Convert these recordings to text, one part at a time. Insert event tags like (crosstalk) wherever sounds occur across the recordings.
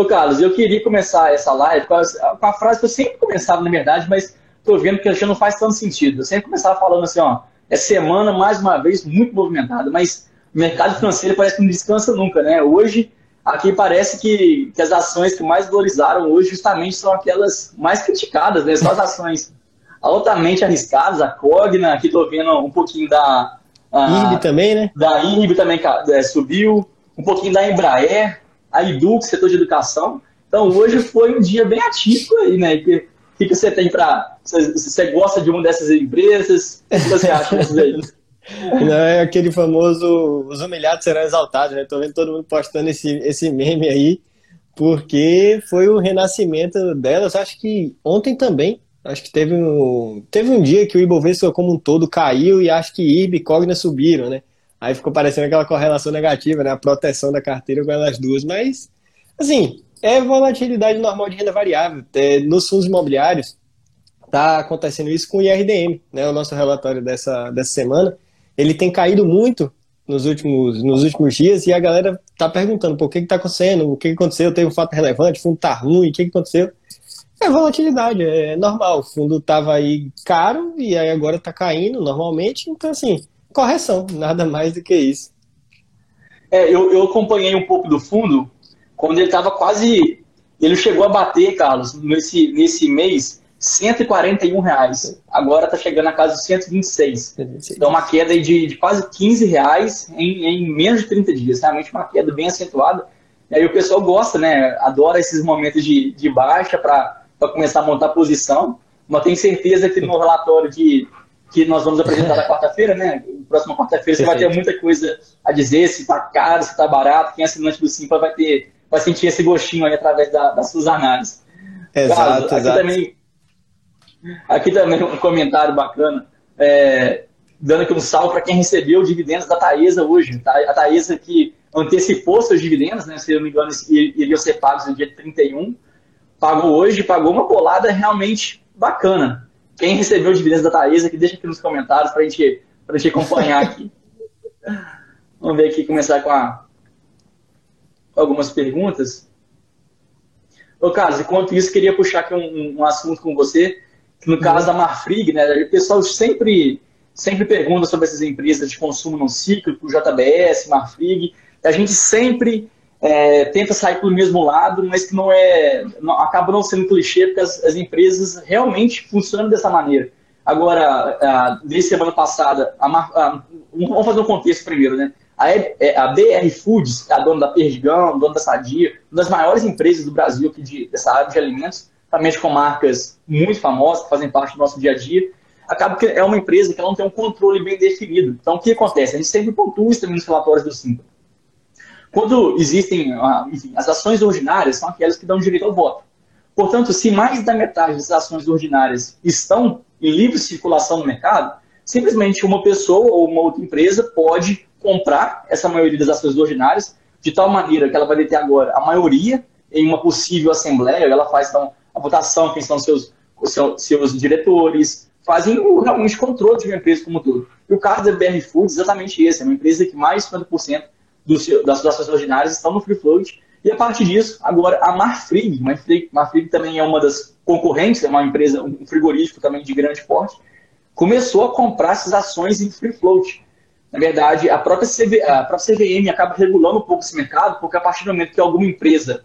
Ô, Carlos, eu queria começar essa live com a, com a frase que eu sempre começava, na verdade, mas tô vendo que já não faz tanto sentido. Eu sempre começava falando assim, ó, é semana, mais uma vez, muito movimentada, mas o mercado financeiro parece que não descansa nunca, né? Hoje, aqui parece que, que as ações que mais valorizaram hoje justamente são aquelas mais criticadas, né? São as ações altamente arriscadas, a Cogna, aqui estou vendo um pouquinho da... IRB também, né? Da IRB também é, subiu, um pouquinho da Embraer, a Edu, setor de educação. Então, hoje foi um dia bem atípico aí, né? O que, que, que você tem para... Você, gosta de uma dessas empresas? O que você acha dessas aí? (laughs) Não, é aquele famoso os humilhados serão exaltados, né? Tô vendo todo mundo postando esse, esse meme aí, porque foi o renascimento delas. Acho que ontem também, acho que teve um, teve um dia que o Ibovespa como um todo caiu e acho que IB e Cogna subiram, né? Aí ficou parecendo aquela correlação negativa, né? A proteção da carteira com elas duas, mas assim, é volatilidade normal de renda variável. É, nos fundos imobiliários, está acontecendo isso com o IRDM, né? O nosso relatório dessa, dessa semana ele tem caído muito nos últimos, nos últimos dias e a galera tá perguntando por que que tá acontecendo, o que, que aconteceu, teve um fato relevante, o fundo tá ruim, o que, que aconteceu? É volatilidade, é normal. O fundo tava aí caro e aí agora tá caindo normalmente, então assim, correção, nada mais do que isso. É, eu, eu acompanhei um pouco do fundo quando ele estava quase. Ele chegou a bater, Carlos, nesse, nesse mês, 141 reais. Agora está chegando a casa de 126. Então, uma queda de, de quase 15 reais em, em, menos de 30 dias. Realmente uma queda bem acentuada. E aí o pessoal gosta, né? Adora esses momentos de, de baixa para começar a montar posição. Mas tenho certeza que no relatório de, que nós vamos apresentar na (laughs) quarta-feira, né? Próxima quarta-feira você vai ter muita coisa a dizer, se está caro, se está barato. Quem é assinante do Simpa vai ter, vai sentir esse gostinho aí através da, das suas análises. Exato, Carlos, exato. Também, Aqui também um comentário bacana, é, dando aqui um salve para quem recebeu dividendos da Taesa hoje. Tá? A Taesa que antecipou seus dividendos, né, se eu não me engano, iriam ser pagos no dia 31, pagou hoje, pagou uma bolada realmente bacana. Quem recebeu dividendos da Taesa, que deixa aqui nos comentários para gente, a gente acompanhar aqui. (laughs) Vamos ver aqui, começar com, a, com algumas perguntas. Ô, Carlos, enquanto isso, queria puxar aqui um, um assunto com você no caso da Marfrig, né, o pessoal sempre, sempre pergunta sobre essas empresas de consumo não cíclico, JBS, Marfrig, a gente sempre é, tenta sair pelo mesmo lado, mas que não é, não, acaba não sendo clichê, porque as, as, empresas realmente funcionam dessa maneira. Agora, a, desde semana passada, a, a, vamos fazer um contexto primeiro, né? A, é, a BR Foods, a dona da Perdigão, dona da Sadia, uma das maiores empresas do Brasil aqui de, dessa área de alimentos, também com marcas muito famosas que fazem parte do nosso dia a dia, acaba que é uma empresa que não tem um controle bem definido. Então, o que acontece? A gente sempre pontua isso também nos relatórios do Simpla. Quando existem, ah, enfim, as ações ordinárias são aquelas que dão direito ao voto. Portanto, se mais da metade das ações ordinárias estão em livre circulação no mercado, simplesmente uma pessoa ou uma outra empresa pode comprar essa maioria das ações ordinárias de tal maneira que ela vai ter agora a maioria em uma possível assembleia, ela faz então a votação, quem são seus, seus, seus diretores, fazem o, realmente controle de uma empresa como um todo. E o caso da BR Foods é exatamente esse, é uma empresa que mais de 50% do das suas ordinárias estão no free float, e a partir disso, agora a Marfrig, Marfrig, Marfrig também é uma das concorrentes, é uma empresa, um frigorífico também de grande porte, começou a comprar essas ações em free float. Na verdade, a própria, CV, a própria CVM acaba regulando um pouco esse mercado, porque a partir do momento que alguma empresa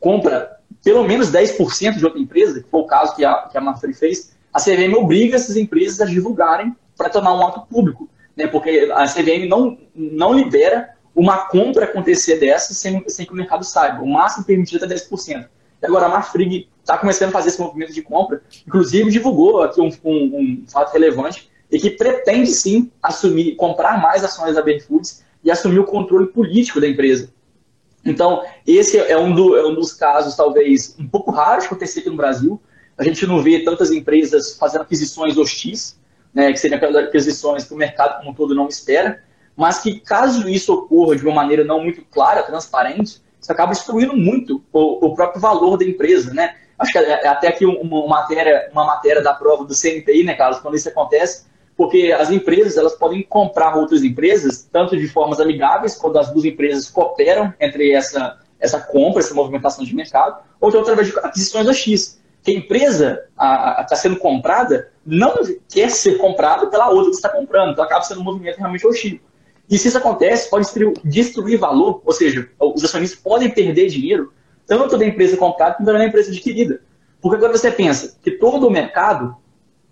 compra pelo menos 10% de outra empresa, que foi o caso que a, que a Mafre fez, a CVM obriga essas empresas a divulgarem para tornar um ato público, né? porque a CVM não, não libera uma compra acontecer dessa sem, sem que o mercado saiba. O máximo permitido é 10%. E agora a Marfrig está começando a fazer esse movimento de compra, inclusive divulgou aqui um, um, um fato relevante e que pretende sim assumir, comprar mais ações da Foods e assumir o controle político da empresa. Então, esse é um, do, é um dos casos, talvez, um pouco raros de acontecer aqui no Brasil. A gente não vê tantas empresas fazendo aquisições hostis, né, que seriam aquelas aquisições que o mercado como um todo não espera, mas que, caso isso ocorra de uma maneira não muito clara, transparente, isso acaba destruindo muito o, o próprio valor da empresa, né? Acho que é, é até aqui uma, matéria, uma matéria da prova do CNPI, né, Carlos, quando isso acontece, porque as empresas elas podem comprar outras empresas, tanto de formas amigáveis, quando as duas empresas cooperam entre essa, essa compra, essa movimentação de mercado, ou então através de aquisições da X. Que a empresa está sendo comprada não quer ser comprada pela outra que está comprando, então acaba sendo um movimento realmente hostil. E se isso acontece, pode destruir, valor, ou seja, os acionistas podem perder dinheiro, tanto da empresa comprada quanto da empresa adquirida. Porque agora você pensa que todo o mercado,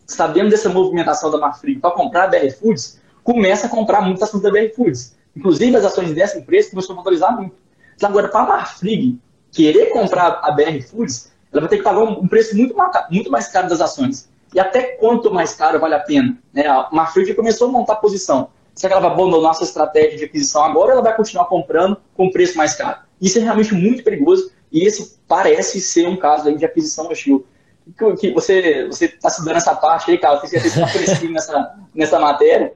sabendo dessa movimentação da Marfrig para comprar a BR Foods, começa a comprar muitas ações da BR Foods. Inclusive, as ações dessa empresa começaram a valorizar muito. Então, agora, para a Marfrig querer comprar a BR Foods, ela vai ter que pagar um preço muito, muito mais caro das ações. E até quanto mais caro vale a pena? Né? A Marfrig começou a montar posição. Será que ela vai abandonar essa estratégia de aquisição agora ou ela vai continuar comprando com preço mais caro? Isso é realmente muito perigoso e esse parece ser um caso aí de aquisição hostil. Que, que você está estudando essa parte aí, cara? Você está fresquinho nessa, nessa matéria.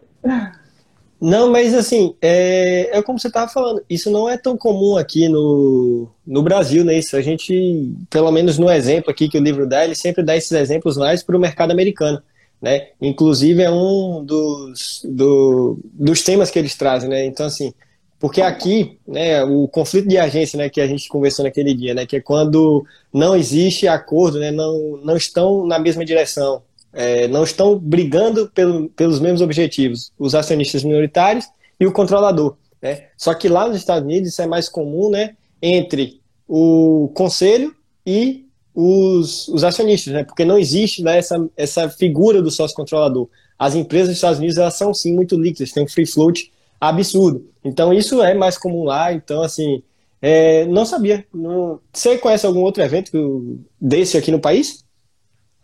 Não, mas assim, é, é como você estava falando, isso não é tão comum aqui no, no Brasil, né? Isso a gente, pelo menos no exemplo aqui que o livro dá, ele sempre dá esses exemplos mais para o mercado americano, né? Inclusive é um dos, do, dos temas que eles trazem, né? Então, assim, porque aqui, né, o conflito de agência, né, que a gente conversou naquele dia, né, que é quando não existe acordo, né, não, não estão na mesma direção, é, não estão brigando pelo, pelos mesmos objetivos, os acionistas minoritários e o controlador. Né? Só que lá nos Estados Unidos isso é mais comum né, entre o conselho e os, os acionistas, né? porque não existe né, essa, essa figura do sócio controlador. As empresas dos Estados Unidos elas são sim muito líquidas, têm um free float absurdo. Então isso é mais comum lá. Então, assim, é, não sabia. Não... Você conhece algum outro evento desse aqui no país?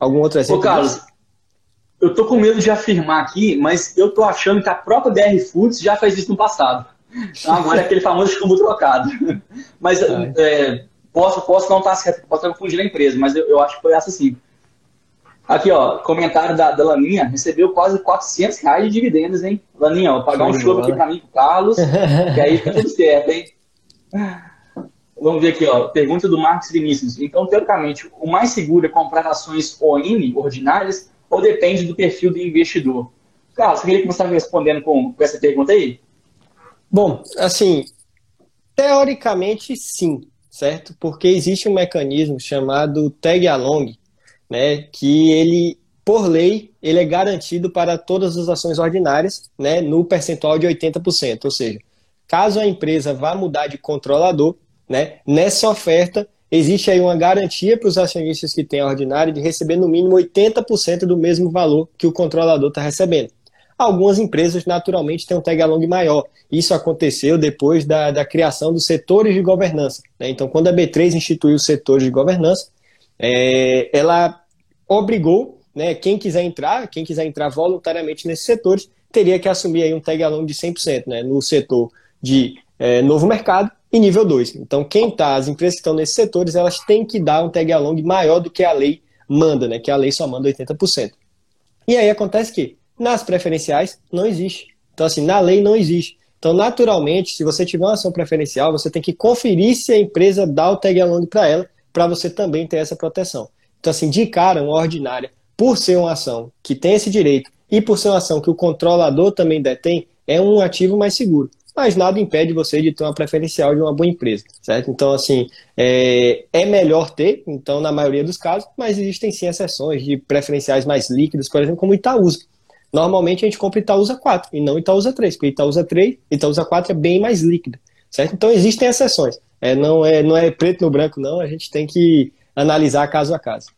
Algum outro exemplo? Ô, Carlos, eu tô com medo de afirmar aqui, mas eu tô achando que a própria BR Foods já fez isso no passado. Agora é aquele famoso chumbo trocado. (laughs) Mas é, posso, posso não estar certo, posso confundir a empresa, mas eu, eu, acho que foi essa sim. Aqui, ó, comentário da, da Laninha, recebeu quase 400 reais de dividendos, hein? Laninha, ó, pagar um show aqui para mim, pro Carlos, que aí fica tudo certo, hein? Vamos ver aqui, ó, pergunta do Marcos Vinícius. Então, teoricamente, o mais seguro é comprar ações ON, ordinárias, ou depende do perfil do investidor? Carlos, você queria começar respondendo com, com essa pergunta aí? Bom, assim, teoricamente sim, certo? Porque existe um mecanismo chamado tag along, né, que ele, por lei, ele é garantido para todas as ações ordinárias, né, no percentual de 80%, ou seja, caso a empresa vá mudar de controlador, né, nessa oferta existe aí uma garantia para os acionistas que têm a ordinária de receber no mínimo 80% do mesmo valor que o controlador está recebendo. Algumas empresas, naturalmente, têm um tag along maior. Isso aconteceu depois da, da criação dos setores de governança. Né? Então, quando a B3 instituiu os setores de governança, é, ela obrigou né, quem quiser entrar, quem quiser entrar voluntariamente nesses setores, teria que assumir aí um tag along de 100%, né, no setor de é, novo mercado e nível 2. Então, quem está, as empresas que estão nesses setores, elas têm que dar um tag along maior do que a lei manda, né? Que a lei só manda 80%. E aí acontece que nas preferenciais não existe. Então, assim, na lei não existe. Então, naturalmente, se você tiver uma ação preferencial, você tem que conferir se a empresa dá o tag along para ela, para você também ter essa proteção. Então, assim, de cara, uma ordinária, por ser uma ação que tem esse direito e por ser uma ação que o controlador também detém, é um ativo mais seguro mas nada impede você de ter uma preferencial de uma boa empresa, certo? Então, assim, é, é melhor ter, então, na maioria dos casos, mas existem sim exceções de preferenciais mais líquidos, por exemplo, como Itaúsa. Normalmente a gente compra Itaúsa 4 e não Itaúsa 3, porque Itaúsa 3, Itaúsa 4 é bem mais líquida, certo? Então existem exceções. É, não, é, não é preto no branco, não, a gente tem que analisar caso a caso.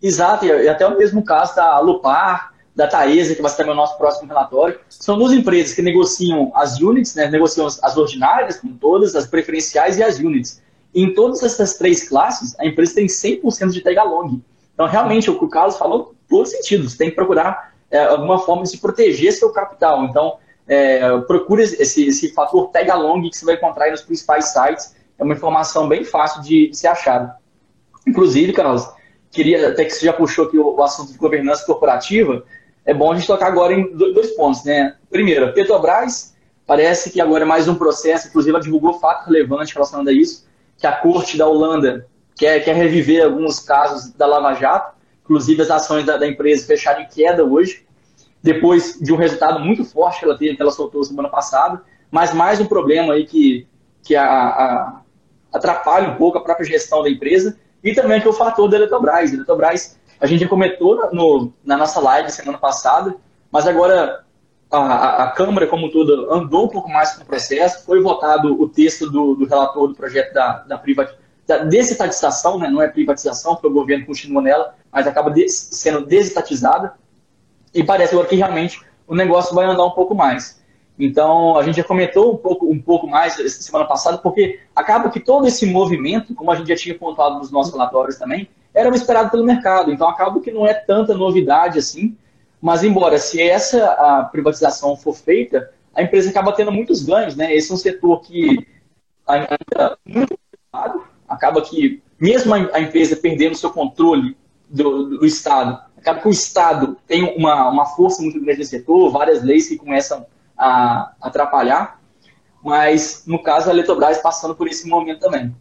Exato, e até o mesmo caso da Lupar, da Taesa, que vai ser também o nosso próximo relatório. São duas empresas que negociam as units, né, negociam as ordinárias, como todas, as preferenciais e as units. Em todas essas três classes, a empresa tem 100% de tag along. Então, realmente, o que o Carlos falou, todo sentido. Você tem que procurar é, alguma forma de se proteger seu capital. Então, é, procure esse, esse fator tag along que você vai encontrar nos principais sites. É uma informação bem fácil de, de ser achada. Inclusive, Carlos, queria, até que você já puxou aqui o, o assunto de governança corporativa, é bom a gente tocar agora em dois pontos, né? Primeiro, Petrobras parece que agora é mais um processo, inclusive ela divulgou fato relevante relacionado a isso, que a corte da Holanda quer, quer reviver alguns casos da Lava Jato, inclusive as ações da, da empresa fecharam em queda hoje, depois de um resultado muito forte que ela teve, que ela soltou semana passada, mas mais um problema aí que, que a, a, atrapalha um pouco a própria gestão da empresa e também aqui o fator da Eletrobras. A Eletrobras, a gente já comentou no, na nossa live semana passada, mas agora a, a, Câmara, como toda, andou um pouco mais com o processo, foi votado o texto do, do relator do projeto da, da, privatização, da desestatização, né? não é privatização, porque o governo continua nela, mas acaba sendo desestatizada, e parece agora que realmente o negócio vai andar um pouco mais. Então, a gente já comentou um pouco, um pouco mais semana passada, porque acaba que todo esse movimento, como a gente já tinha pontuado nos nossos relatórios também, era esperado pelo mercado. Então, acaba que não é tanta novidade assim, mas embora se essa privatização for feita, a empresa acaba tendo muitos ganhos, né? Esse é um setor que ainda é muito acaba que mesmo a empresa perdendo seu controle do, do Estado, acaba que o Estado tem uma, uma força muito grande no setor, várias leis que começam a atrapalhar, mas no caso a Eletrobras passando por esse momento também.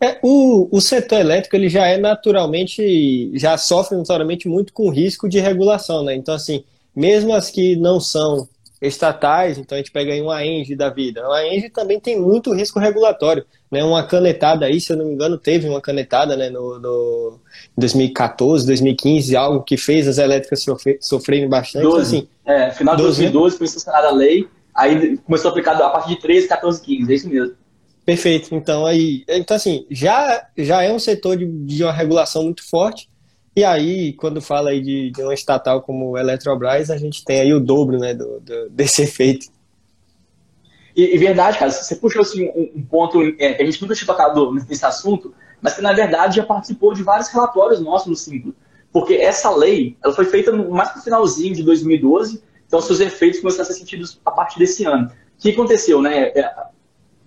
É, o, o setor elétrico ele já é naturalmente, já sofre notoriamente muito com risco de regulação, né? Então, assim, mesmo as que não são estatais, então a gente pega aí uma Engie da vida. A Engie também tem muito risco regulatório, né? Uma canetada aí, se eu não me engano, teve uma canetada, né, no, no 2014, 2015, algo que fez as elétricas sofrer, sofrerem bastante, 12. assim. É, final de 2012 foi sancionada a lei, aí começou a aplicar a partir de 13, 14, 15, é isso mesmo. Perfeito. Então aí, então assim, já já é um setor de, de uma regulação muito forte e aí, quando fala aí de, de uma estatal como Eletrobras, a gente tem aí o dobro né, do, do desse (laughs) efeito. E, e, verdade, cara, você puxou assim, um, um ponto é, que a gente nunca tinha tocado nesse assunto, mas que na verdade já participou de vários relatórios nossos no Simples. Porque essa lei ela foi feita no, mais no finalzinho de 2012, então seus efeitos começaram a ser sentidos a partir desse ano. O que aconteceu? Né? É,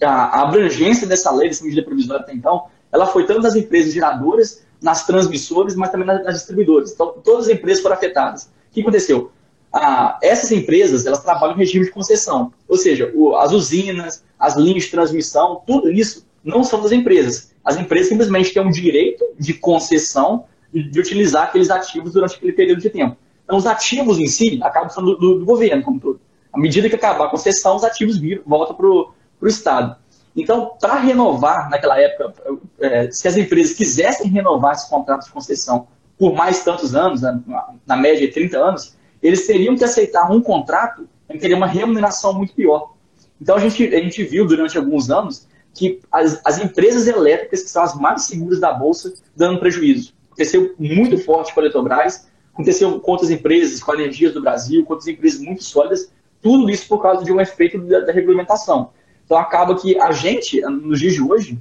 a, a abrangência dessa lei, dessa medida provisória até então, ela foi tanto das empresas geradoras nas transmissoras, mas também nas, distribuidoras. Então, todas as empresas foram afetadas. O que aconteceu? Ah, essas empresas, elas trabalham em regime de concessão. Ou seja, o, as usinas, as linhas de transmissão, tudo isso não são das empresas. As empresas simplesmente têm um direito de concessão de, de utilizar aqueles ativos durante aquele período de tempo. Então, os ativos em si acabam sendo do, do, do governo, como todo. À medida que acabar a concessão, os ativos viram, voltam para o Estado. Então, para renovar, naquela época, é, se as empresas quisessem renovar esses contratos de concessão por mais tantos anos, na, na média de 30 anos, eles teriam que aceitar um contrato em que teria uma remuneração muito pior. Então, a gente, a gente viu durante alguns anos que as, as empresas elétricas, que são as mais seguras da Bolsa, dando prejuízo. Aconteceu muito forte com a Eletrobras, aconteceu com outras empresas, com a Energias do Brasil, com outras empresas muito sólidas, tudo isso por causa de um efeito da, da regulamentação. Então acaba que a gente, nos dias de hoje,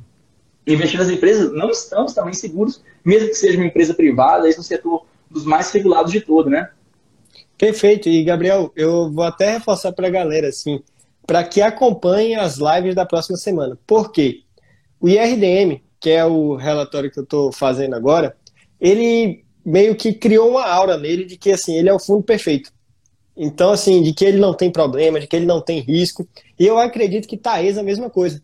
investindo nas empresas, não estamos também seguros, mesmo que seja uma empresa privada, esse é um setor dos mais regulados de todo, né? Perfeito. E, Gabriel, eu vou até reforçar para a galera, assim, para que acompanhe as lives da próxima semana. Por quê? O IRDM, que é o relatório que eu estou fazendo agora, ele meio que criou uma aura nele de que, assim, ele é o fundo perfeito. Então, assim, de que ele não tem problema, de que ele não tem risco. E eu acredito que Thaís é a mesma coisa.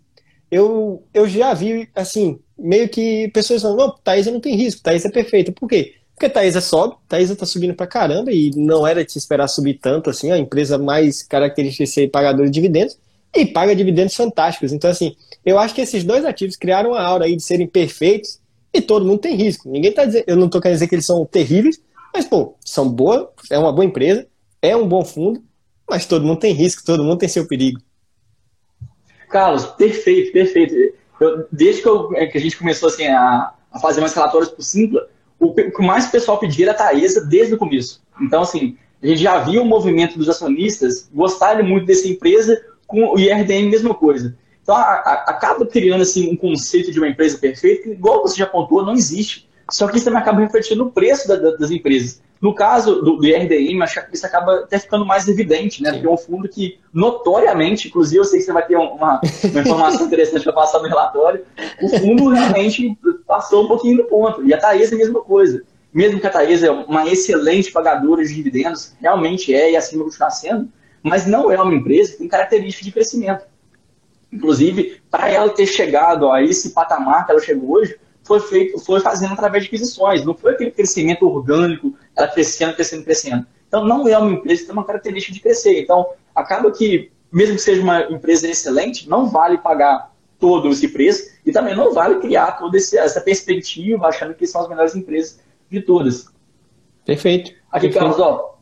Eu, eu já vi, assim, meio que pessoas falando, não, Thaís não tem risco, Thaís é perfeita. Por quê? Porque Thaisa sobe, Thaisa tá subindo pra caramba e não era de se esperar subir tanto, assim, a empresa mais característica de ser pagadora de dividendos e paga dividendos fantásticos. Então, assim, eu acho que esses dois ativos criaram uma aura aí de serem perfeitos e todo mundo tem risco. Ninguém tá dizendo, eu não tô querendo dizer que eles são terríveis, mas, pô, são boa, é uma boa empresa, é um bom fundo, mas todo mundo tem risco, todo mundo tem seu perigo. Carlos, perfeito, perfeito. Eu, desde que, eu, é, que, a gente começou assim, a, a, fazer mais relatórios por Simpla, o, que mais o pessoal pedia era a Taesa desde o começo. Então, assim, a gente já viu o movimento dos acionistas gostarem muito dessa empresa, com o IRDM, mesma coisa. Então, a, a, acaba criando assim, um conceito de uma empresa perfeita, que, igual você já pontuou, não existe. Só que isso também acaba refletindo no preço da, da, das empresas. No caso do, do IRDM, acho que isso acaba até ficando mais evidente, né? Sim. Porque é um fundo que, notoriamente, inclusive eu sei que você vai ter uma, uma informação (laughs) interessante para passar no relatório, o fundo realmente passou um pouquinho do ponto. E a Taesa é a mesma coisa. Mesmo que a Taesa é uma excelente pagadora de dividendos, realmente é e assim vai continuar sendo, mas não é uma empresa que tem características de crescimento. Inclusive, para ela ter chegado a esse patamar que ela chegou hoje, foi feito, foi fazendo através de aquisições, não foi aquele crescimento orgânico, ela crescendo, crescendo, crescendo. Então, não é uma empresa que tem uma característica de crescer. Então, acaba que, mesmo que seja uma empresa excelente, não vale pagar todo esse preço E também não vale criar toda essa perspectiva achando que são as melhores empresas de todas. Perfeito. Aqui, Perfeito. Carlos, ó.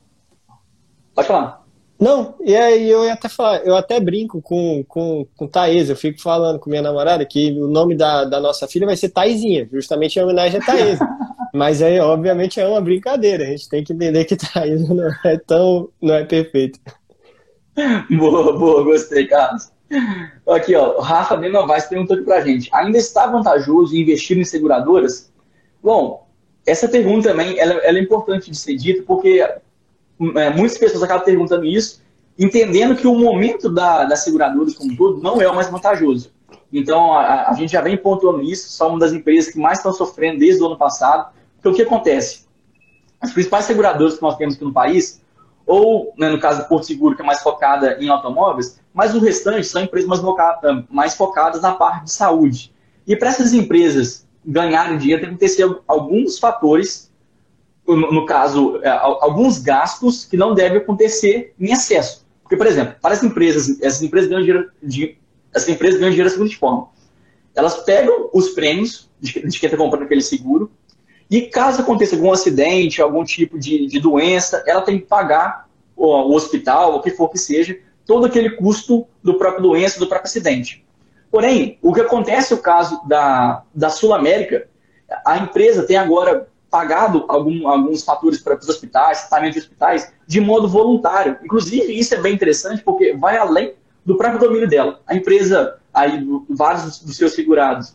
Pode falar. Não, e aí eu até falar, eu até brinco com, com, com Thaís, eu fico falando com minha namorada que o nome da, da nossa filha vai ser Thaisinha, justamente em homenagem a Thaís. (laughs) Mas aí, obviamente, é uma brincadeira, a gente tem que entender que Thaís (laughs) não é tão, não é perfeito. Boa, boa, gostei, Carlos. Aqui, ó, o Rafa de Novaes perguntou aqui pra gente, ainda está vantajoso investir em seguradoras? Bom, essa pergunta também ela, ela é importante de ser dita, porque é, muitas pessoas acabam perguntando isso, entendendo que o momento da, das seguradoras como um todo não é o mais vantajoso. Então, a, a gente já vem pontuando isso, são uma das empresas que mais estão sofrendo desde o ano passado. Então, o que acontece? As principais seguradoras que nós temos aqui no país, ou né, no caso do Porto Seguro, que é mais focada em automóveis, mas o restante são empresas mais, focadas, mais focadas na parte de saúde. E para essas empresas ganharem dinheiro, tem que acontecer alguns fatores no, no caso, é, alguns gastos que não devem acontecer em excesso. Porque, por exemplo, para as empresas, essas empresas ganham dinheiro, de, essas empresas ganham dinheiro da seguinte forma. Elas pegam os prêmios de, de quem está comprando aquele seguro e caso aconteça algum acidente, algum tipo de, de doença, ela tem que pagar o, o hospital, o que for que seja, todo aquele custo do próprio doença, do próprio acidente. Porém, o que acontece no caso da, da Sul América, a empresa tem agora pagado algum, alguns fatores para os hospitais, tratamento de hospitais, de modo voluntário. Inclusive, isso é bem interessante porque vai além do próprio domínio dela. A empresa, aí, vários dos seus segurados,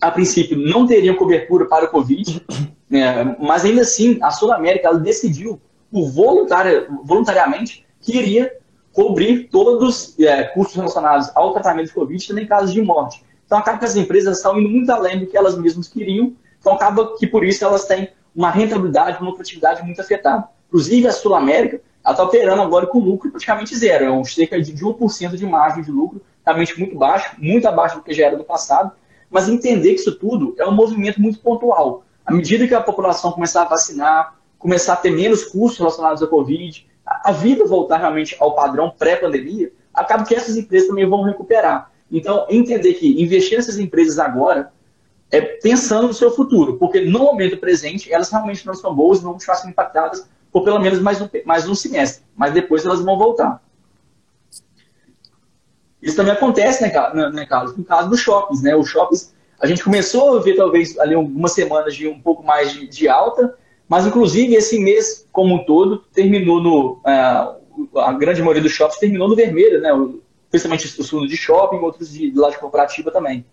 a princípio, não teriam cobertura para o Covid, (coughs) né, mas ainda assim, a Sul América ela decidiu, por voluntária, voluntariamente, que iria cobrir todos os é, custos relacionados ao tratamento de Covid, também casos de morte. Então, acaba que as empresas estão indo muito além do que elas mesmas queriam então acaba que por isso elas têm uma rentabilidade, uma lucratividade muito afetada. Inclusive a Sul América, está operando agora com lucro praticamente zero, é um cerca de 1% de margem de lucro, realmente muito baixo, muito abaixo do que já era no passado, mas entender que isso tudo é um movimento muito pontual. À medida que a população começar a vacinar, começar a ter menos custos relacionados à Covid, a vida voltar realmente ao padrão pré-pandemia, acaba que essas empresas também vão recuperar. Então, entender que investir nessas empresas agora é, pensando no seu futuro, porque no momento presente elas realmente não são boas, vão continuar sendo impactadas por pelo menos mais um, mais um semestre, mas depois elas vão voltar. Isso também acontece, né, né, Carlos, no caso dos shoppings, né? Os shoppings, a gente começou a ver talvez ali algumas semanas de um pouco mais de, de alta, mas inclusive esse mês como um todo terminou no uh, a grande maioria dos shoppings terminou no vermelho, né? Principalmente os fundos de shopping, outros de, de laje também.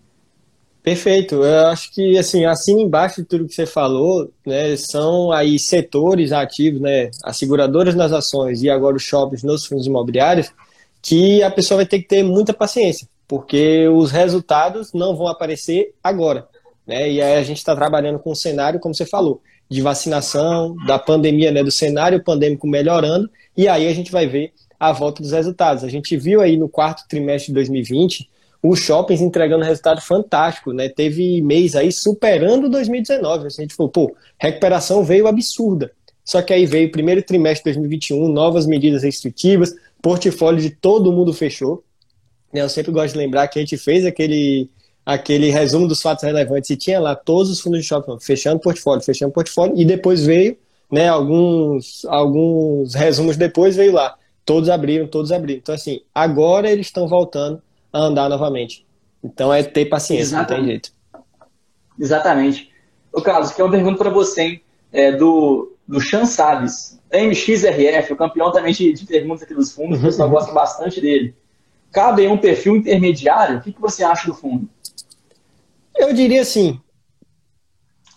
Perfeito. Eu acho que assim, assim embaixo de tudo que você falou, né, são aí setores ativos, né, as seguradoras nas ações e agora os shoppings nos fundos imobiliários, que a pessoa vai ter que ter muita paciência, porque os resultados não vão aparecer agora, né? E aí a gente está trabalhando com um cenário, como você falou, de vacinação, da pandemia, né, do cenário pandêmico melhorando, e aí a gente vai ver a volta dos resultados. A gente viu aí no quarto trimestre de 2020 os shoppings entregando resultado fantástico, né? Teve mês aí superando 2019. Assim, a gente falou, pô, recuperação veio absurda. Só que aí veio o primeiro trimestre de 2021, novas medidas restritivas, portfólio de todo mundo fechou. Né, eu sempre gosto de lembrar que a gente fez aquele, aquele resumo dos fatos relevantes e tinha lá todos os fundos de shopping fechando portfólio, fechando portfólio, e depois veio, né, alguns, alguns resumos depois veio lá. Todos abriram, todos abriram. Então, assim, agora eles estão voltando a andar novamente. Então é ter paciência, Exatamente. não tem jeito. Exatamente. O Carlos, que é uma pergunta para você, hein? É do, do Chan Salles. MXRF, o campeão também de, de perguntas aqui dos fundos, o pessoal gosta bastante dele. Cabe em um perfil intermediário? O que, que você acha do fundo? Eu diria assim,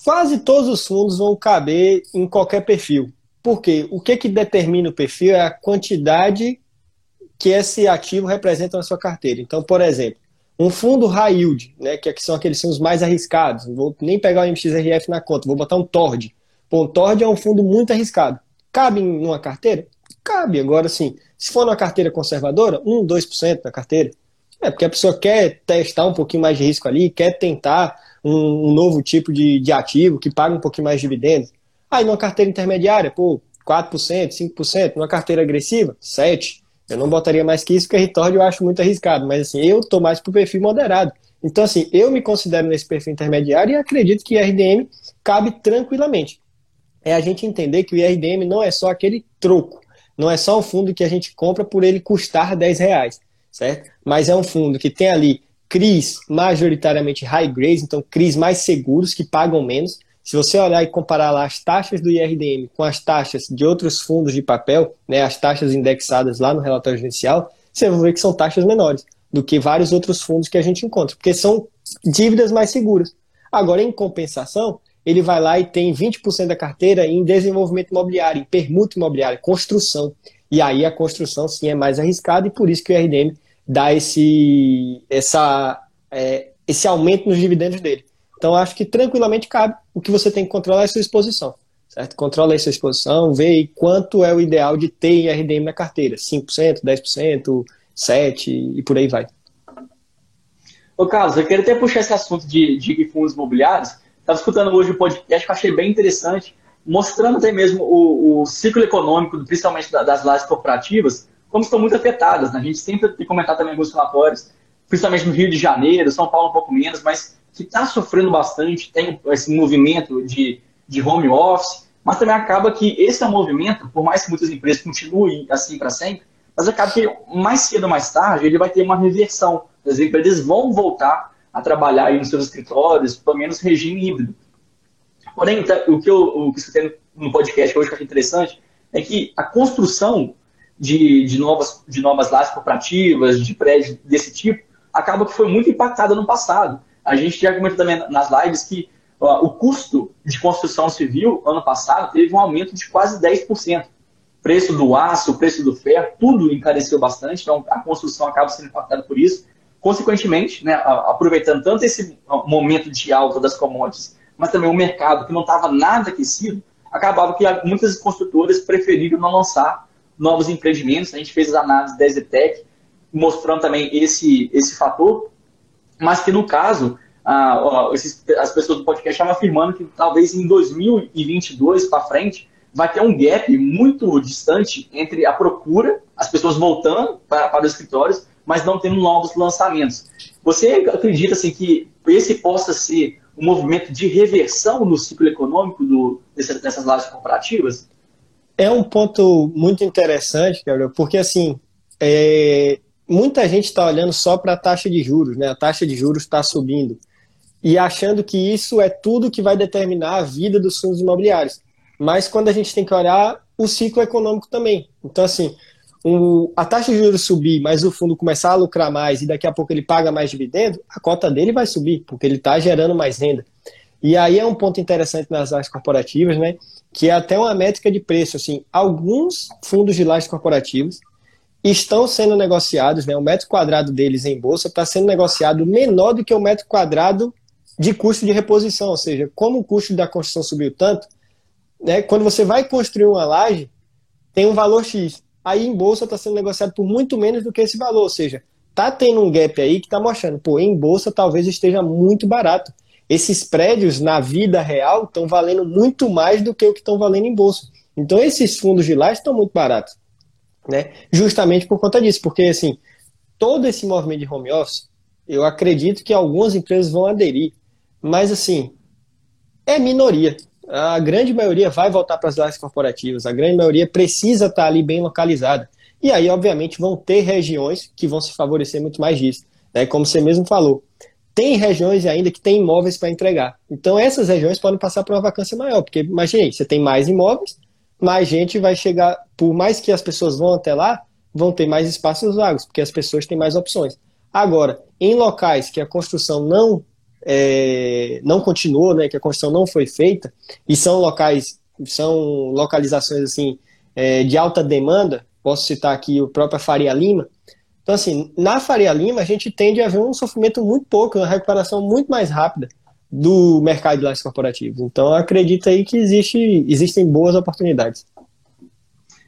quase todos os fundos vão caber em qualquer perfil. Porque o que, que determina o perfil é a quantidade que esse ativo representa na sua carteira. Então, por exemplo, um fundo high yield, né, que são aqueles fundos mais arriscados, não vou nem pegar o MXRF na conta, vou botar um TORD. Bom, um TORD é um fundo muito arriscado. Cabe em uma carteira? Cabe. Agora, sim, se for numa carteira conservadora, 1, 2% na carteira. É porque a pessoa quer testar um pouquinho mais de risco ali, quer tentar um, um novo tipo de, de ativo que paga um pouquinho mais de dividendos. Aí, numa carteira intermediária, pô, 4%, 5%, numa carteira agressiva, 7%. Eu não botaria mais que isso, porque Retord eu acho muito arriscado, mas assim, eu tô mais pro perfil moderado. Então, assim, eu me considero nesse perfil intermediário e acredito que IRDM cabe tranquilamente. É a gente entender que o IRDM não é só aquele troco, não é só um fundo que a gente compra por ele custar 10 reais, certo? Mas é um fundo que tem ali CRIs majoritariamente high grades, então CRIs mais seguros, que pagam menos. Se você olhar e comparar lá as taxas do IRDM com as taxas de outros fundos de papel, né, as taxas indexadas lá no relatório gerencial, você vai ver que são taxas menores do que vários outros fundos que a gente encontra, porque são dívidas mais seguras. Agora, em compensação, ele vai lá e tem 20% da carteira em desenvolvimento imobiliário, em permuta imobiliária, construção. E aí a construção sim é mais arriscada e por isso que o RDM dá esse, essa, é, esse aumento nos dividendos dele. Então acho que tranquilamente cabe. O que você tem que controlar é a sua exposição. Certo? Controla aí sua exposição, vê quanto é o ideal de ter em RDM na carteira. 5%, 10%, 7 e por aí vai. Ô, Carlos, eu queria até puxar esse assunto de, de fundos imobiliários. Estava escutando hoje o podcast que eu achei bem interessante, mostrando até mesmo o, o ciclo econômico, principalmente das lajes corporativas, como estão muito afetadas. Né? A gente sempre tem comentado também alguns relatórios, principalmente no Rio de Janeiro, São Paulo um pouco menos, mas que está sofrendo bastante, tem esse movimento de, de home office, mas também acaba que esse é um movimento, por mais que muitas empresas continuem assim para sempre, mas acaba que mais cedo ou mais tarde ele vai ter uma reversão. As empresas vão voltar a trabalhar aí nos seus escritórios, pelo menos regime híbrido. Porém, tá, o que eu, o que eu no podcast hoje que eu interessante é que a construção de, de, novas, de novas lajes corporativas, de prédios desse tipo, acaba que foi muito impactada no passado. A gente já comentou também nas lives que ó, o custo de construção civil ano passado teve um aumento de quase 10% preço do aço, preço do ferro, tudo encareceu bastante, então a construção acaba sendo impactada por isso. Consequentemente, né, aproveitando tanto esse momento de alta das commodities, mas também o mercado que não estava nada aquecido, acabava que muitas construtoras preferiram não lançar novos empreendimentos. A gente fez as análises da Exetec, mostrando também esse, esse fator, mas que no caso, esses, as pessoas do podcast estavam afirmando que talvez em 2022 para frente, vai ter um gap muito distante entre a procura, as pessoas voltando para, para os escritórios, mas não tendo novos lançamentos. Você acredita assim, que esse possa ser um movimento de reversão no ciclo econômico do, dessas, dessas lajes corporativas? É um ponto muito interessante, Gabriel, porque assim, é, muita gente está olhando só para a taxa de juros, né? A taxa de juros está subindo e achando que isso é tudo que vai determinar a vida dos fundos imobiliários mas quando a gente tem que olhar o ciclo econômico também. Então, assim, a taxa de juros subir, mas o fundo começar a lucrar mais e daqui a pouco ele paga mais dividendo, a cota dele vai subir, porque ele está gerando mais renda. E aí é um ponto interessante nas lajes corporativas, né? Que é até uma métrica de preço. Assim, alguns fundos de lajes corporativas estão sendo negociados, né? O metro quadrado deles em bolsa está sendo negociado menor do que o metro quadrado de custo de reposição. Ou seja, como o custo da construção subiu tanto, né, quando você vai construir uma laje, tem um valor X. Aí em bolsa está sendo negociado por muito menos do que esse valor. Ou seja, tá tendo um gap aí que está mostrando, pô, em bolsa talvez esteja muito barato. Esses prédios na vida real estão valendo muito mais do que o que estão valendo em bolsa. Então esses fundos de laje estão muito baratos. Né? Justamente por conta disso, porque assim, todo esse movimento de home office, eu acredito que algumas empresas vão aderir, mas assim, é minoria a grande maioria vai voltar para as lajes corporativas, a grande maioria precisa estar ali bem localizada. E aí, obviamente, vão ter regiões que vão se favorecer muito mais disso. Né? Como você mesmo falou, tem regiões ainda que tem imóveis para entregar. Então, essas regiões podem passar por uma vacância maior, porque imagine, você tem mais imóveis, mais gente vai chegar, por mais que as pessoas vão até lá, vão ter mais espaços vagos, porque as pessoas têm mais opções. Agora, em locais que a construção não é, não continuou, né, que a construção não foi feita, e são locais, são localizações assim é, de alta demanda, posso citar aqui o próprio Faria Lima. Então, assim, na Faria Lima a gente tende a ver um sofrimento muito pouco, uma recuperação muito mais rápida do mercado de lajes corporativos. Então, acredito aí que existe, existem boas oportunidades.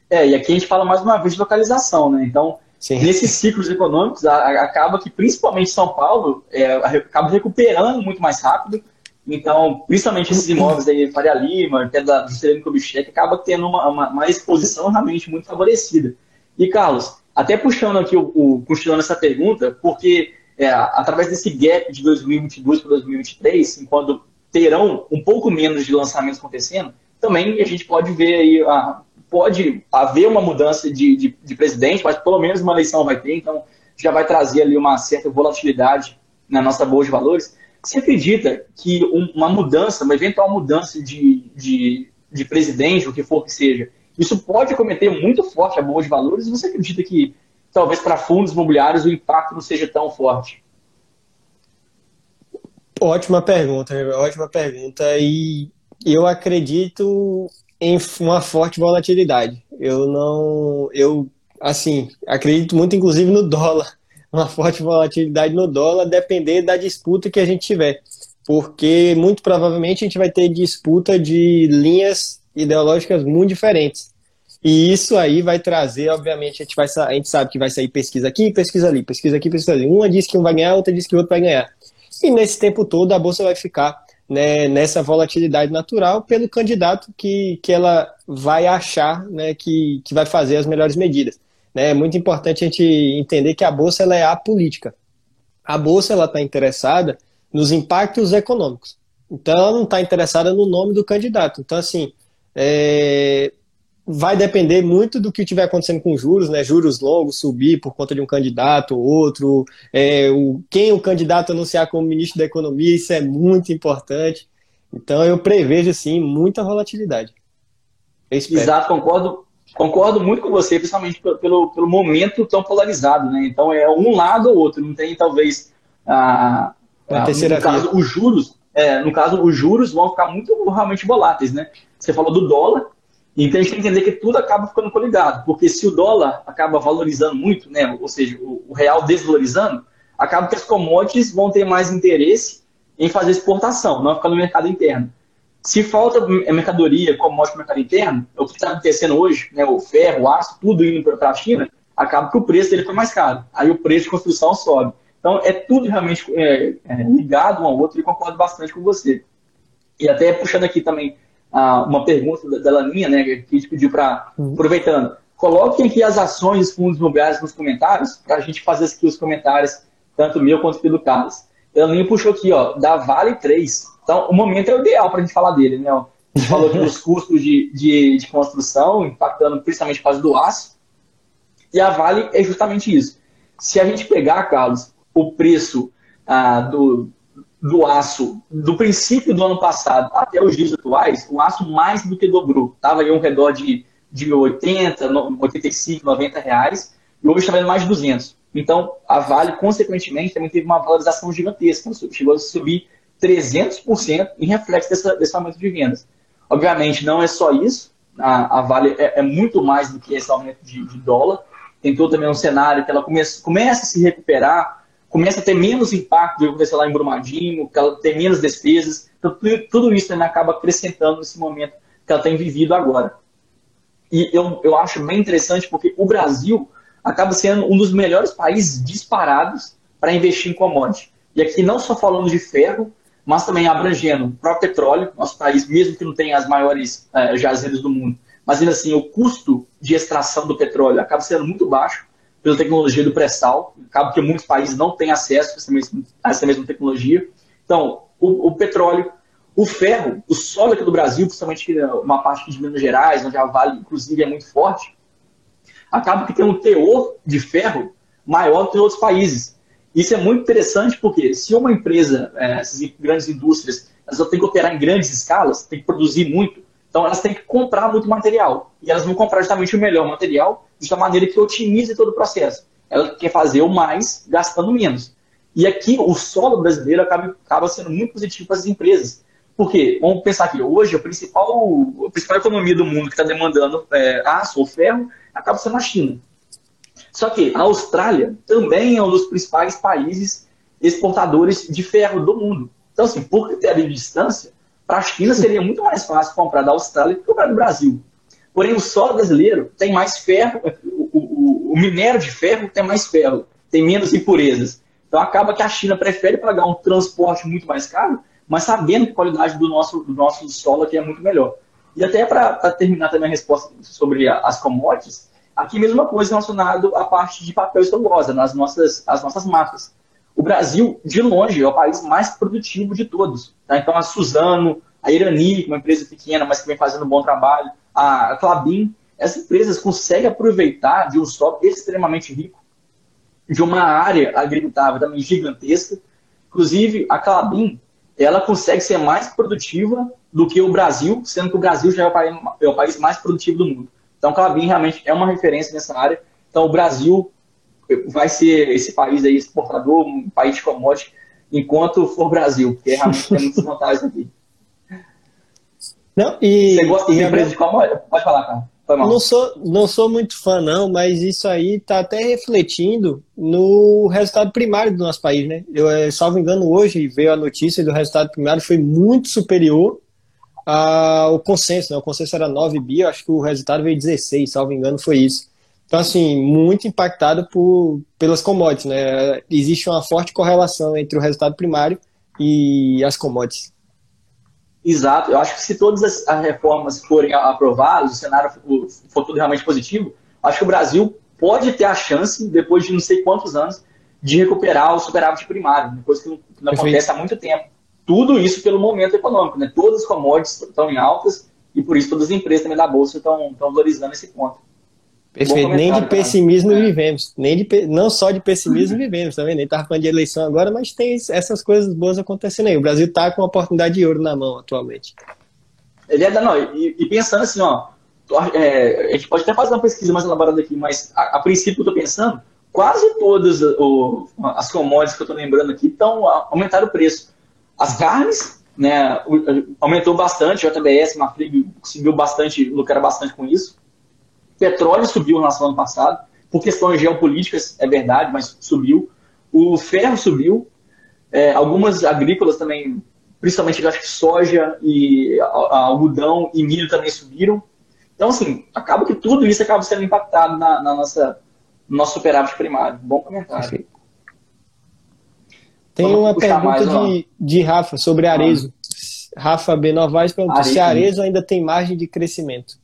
É, e aqui a gente fala mais uma vez de localização, né? Então, Sim. Nesses ciclos econômicos, a, a, acaba que, principalmente São Paulo, é, acaba recuperando muito mais rápido. Então, principalmente esses imóveis aí, Faria Lima, até da, Sereno Kubitschek, acaba tendo uma, uma, uma, exposição realmente muito favorecida. E, Carlos, até puxando aqui, o, o continuando essa pergunta, porque é, através desse gap de 2022 para 2023, enquanto terão um pouco menos de lançamentos acontecendo, também a gente pode ver aí, a, pode haver uma mudança de, de, de, presidente, mas pelo menos uma eleição vai ter, então já vai trazer ali uma certa volatilidade na nossa bolsa de valores. Você acredita que uma mudança, uma eventual mudança de, de, de presidente, o que for que seja, isso pode cometer muito forte a bolsa de valores? Você acredita que talvez para fundos imobiliários o impacto não seja tão forte? Ótima pergunta, ótima pergunta. E eu acredito em uma forte volatilidade. Eu não, eu assim, acredito muito inclusive no dólar, (laughs) uma forte volatilidade no dólar, depender da disputa que a gente tiver. Porque muito provavelmente a gente vai ter disputa de linhas ideológicas muito diferentes. E isso aí vai trazer, obviamente, a gente, vai, a gente sabe que vai sair pesquisa aqui, pesquisa ali, pesquisa aqui, pesquisa ali. Uma diz que um vai ganhar, outra diz que o outro vai ganhar. E nesse tempo todo a bolsa vai ficar né, nessa volatilidade natural pelo candidato que, que ela vai achar né, que, que vai fazer as melhores medidas. Né? É muito importante a gente entender que a bolsa ela é apolítica. A bolsa ela está interessada nos impactos econômicos. Então ela não está interessada no nome do candidato. Então assim, é, vai depender muito do que estiver acontecendo com juros, né? Juros longos subir por conta de um candidato ou outro, é, o, quem o candidato anunciar como ministro da Economia, isso é muito importante. Então eu prevejo sim muita volatilidade. Exato, concordo, concordo muito com você, principalmente pelo, pelo momento tão polarizado, né? Então é um lado ou outro, não tem talvez a, a terceira no caso, os juros, é, no caso os juros vão ficar muito realmente voláteis, né? Você falou do dólar, então a gente tem que entender que tudo acaba ficando coligado, porque se o dólar acaba valorizando muito, né, ou seja, o, real desvalorizando, acaba que as commodities vão ter mais interesse em fazer exportação, não ficar no mercado interno. Se falta mercadoria, commodity no mercado interno, é o que está acontecendo hoje, né, o ferro, o aço, tudo indo para a China, acaba que o preço dele foi mais caro. Aí o preço de construção sobe. Então é tudo realmente é, é, ligado um ao outro e concordo bastante com você. E até puxando aqui também uma pergunta da Laninha, né, que a gente pediu para, uhum. aproveitando, coloquem aqui as ações dos fundos imobiliários nos comentários, para a gente fazer aqui os comentários, tanto meu quanto do Carlos. A Laninha puxou aqui, ó, da Vale 3. Então, o momento é o ideal para a gente falar dele, né? A gente falou aqui dos (laughs) custos de, de, de, construção, impactando principalmente por causa do aço. E a Vale é justamente isso. Se a gente pegar, Carlos, o preço ah, do, do aço do princípio do ano passado até os dias atuais, o aço mais do que dobrou. Estava em um redor de, de 80, 85, 90 reais, e hoje está vendo mais de 200. Então, a Vale, consequentemente, também teve uma valorização gigantesca. Chegou a subir 300% em reflexo dessa, desse aumento de vendas. Obviamente, não é só isso. A, a Vale é, é, muito mais do que esse aumento de, de dólar. Tentou também um cenário que ela começa, começa a se recuperar começa a ter menos impacto do que aconteceu lá em Brumadinho, que ela tem menos despesas. Então, tudo isso também acaba acrescentando nesse momento que ela tem vivido agora. E eu, eu acho bem interessante porque o Brasil acaba sendo um dos melhores países disparados para investir em commodity. E aqui não só falando de ferro, mas também abrangendo o próprio petróleo, nosso país, mesmo que não tenha as maiores é, jazidas do mundo, mas ainda assim o custo de extração do petróleo acaba sendo muito baixo pela tecnologia do pré-sal. Acaba que muitos países não têm acesso a essa mesma, a essa mesma tecnologia. Então, o, o, petróleo, o ferro, o solo aqui do Brasil, principalmente uma parte de Minas Gerais, onde a Vale, inclusive, é muito forte, acaba que tem um teor de ferro maior que em outros países. Isso é muito interessante porque se uma empresa, é, essas grandes indústrias, elas têm que operar em grandes escalas, têm que produzir muito, então elas têm que comprar muito material. E elas vão comprar justamente o melhor material de uma maneira que otimize todo o processo. Ela quer fazer o mais gastando menos. E aqui o solo brasileiro acaba, acaba sendo muito positivo para as empresas. Por quê? Vamos pensar aqui, hoje a principal, a principal economia do mundo que está demandando é, aço ou ferro acaba sendo a China. Só que a Austrália também é um dos principais países exportadores de ferro do mundo. Então, assim, por critério de distância, para a China seria muito mais fácil comprar da Austrália do que comprar do Brasil. Porém, o solo brasileiro tem mais ferro, o, o, o, minério de ferro tem mais ferro, tem menos impurezas. Então acaba que a China prefere pagar um transporte muito mais caro, mas sabendo que a qualidade do nosso, do nosso solo aqui é muito melhor. E até para terminar também a resposta sobre as commodities, aqui mesma coisa relacionada à parte de papel e nas nossas, as nossas matas. O Brasil, de longe, é o país mais produtivo de todos. Tá? Então, a Suzano, a Irani, uma empresa pequena, mas que vem fazendo um bom trabalho, a Clabin, essas empresas conseguem aproveitar de um solo extremamente rico, de uma área agricultável também gigantesca. Inclusive, a Clabin, ela consegue ser mais produtiva do que o Brasil, sendo que o Brasil já é o país, é o país mais produtivo do mundo. Então, a Clabin realmente é uma referência nessa área. Então, o Brasil vai ser esse país aí exportador, um país de commodity, enquanto for Brasil, porque realmente tem muitas vantagens aqui. Não, e, Você gosta de empresa de commodity? Pode falar, cara. Não sou, não sou muito fã, não, mas isso aí está até refletindo no resultado primário do nosso país, né? Eu, eh, salvo engano, hoje veio a notícia do resultado primário foi muito superior ao consenso, né? O consenso era 9 bi, acho que o resultado veio 16, salvo engano, foi isso. Então, assim, muito impactado por, pelas commodities, né? Existe uma forte correlação entre o resultado primário e as commodities. Exato. Eu acho que se todas as, reformas forem aprovadas, o cenário for tudo realmente positivo, acho que o Brasil pode ter a chance, depois de não sei quantos anos, de recuperar o superávit primário, uma coisa que não, que não acontece há muito tempo. Tudo isso pelo momento econômico, né? Todas as commodities estão em altas e por isso todas as empresas também da Bolsa estão, estão valorizando esse ponto. Perfeito. Nem de pessimismo cara. vivemos. Nem de, não só de pessimismo vivemos, também. Nem estava falando de eleição agora, mas tem essas coisas boas acontecendo aí. O Brasil está com uma oportunidade de ouro na mão atualmente. Ele é, não, e, e pensando assim, ó, é, a gente pode até fazer uma pesquisa mais elaborada aqui, mas a, a princípio eu estou pensando, quase todas o, as commodities que eu estou lembrando aqui estão aumentaram o preço. As carnes, né, aumentou bastante, o JBS, Mafrig conseguiu bastante, lucrar bastante com isso petróleo subiu em relação ao ano passado, por questões geopolíticas, é verdade, mas subiu. O ferro subiu, é, algumas agrícolas também, principalmente acho que soja e algodão e milho também subiram. Então, assim, acaba que tudo isso acaba sendo impactado na, na nossa, no nosso superávit primário. Bom comentário. Tem Vamos uma pergunta de, de Rafa sobre Arezo. Ah. Rafa B. Novaes perguntou se Arezo ainda tem margem de crescimento.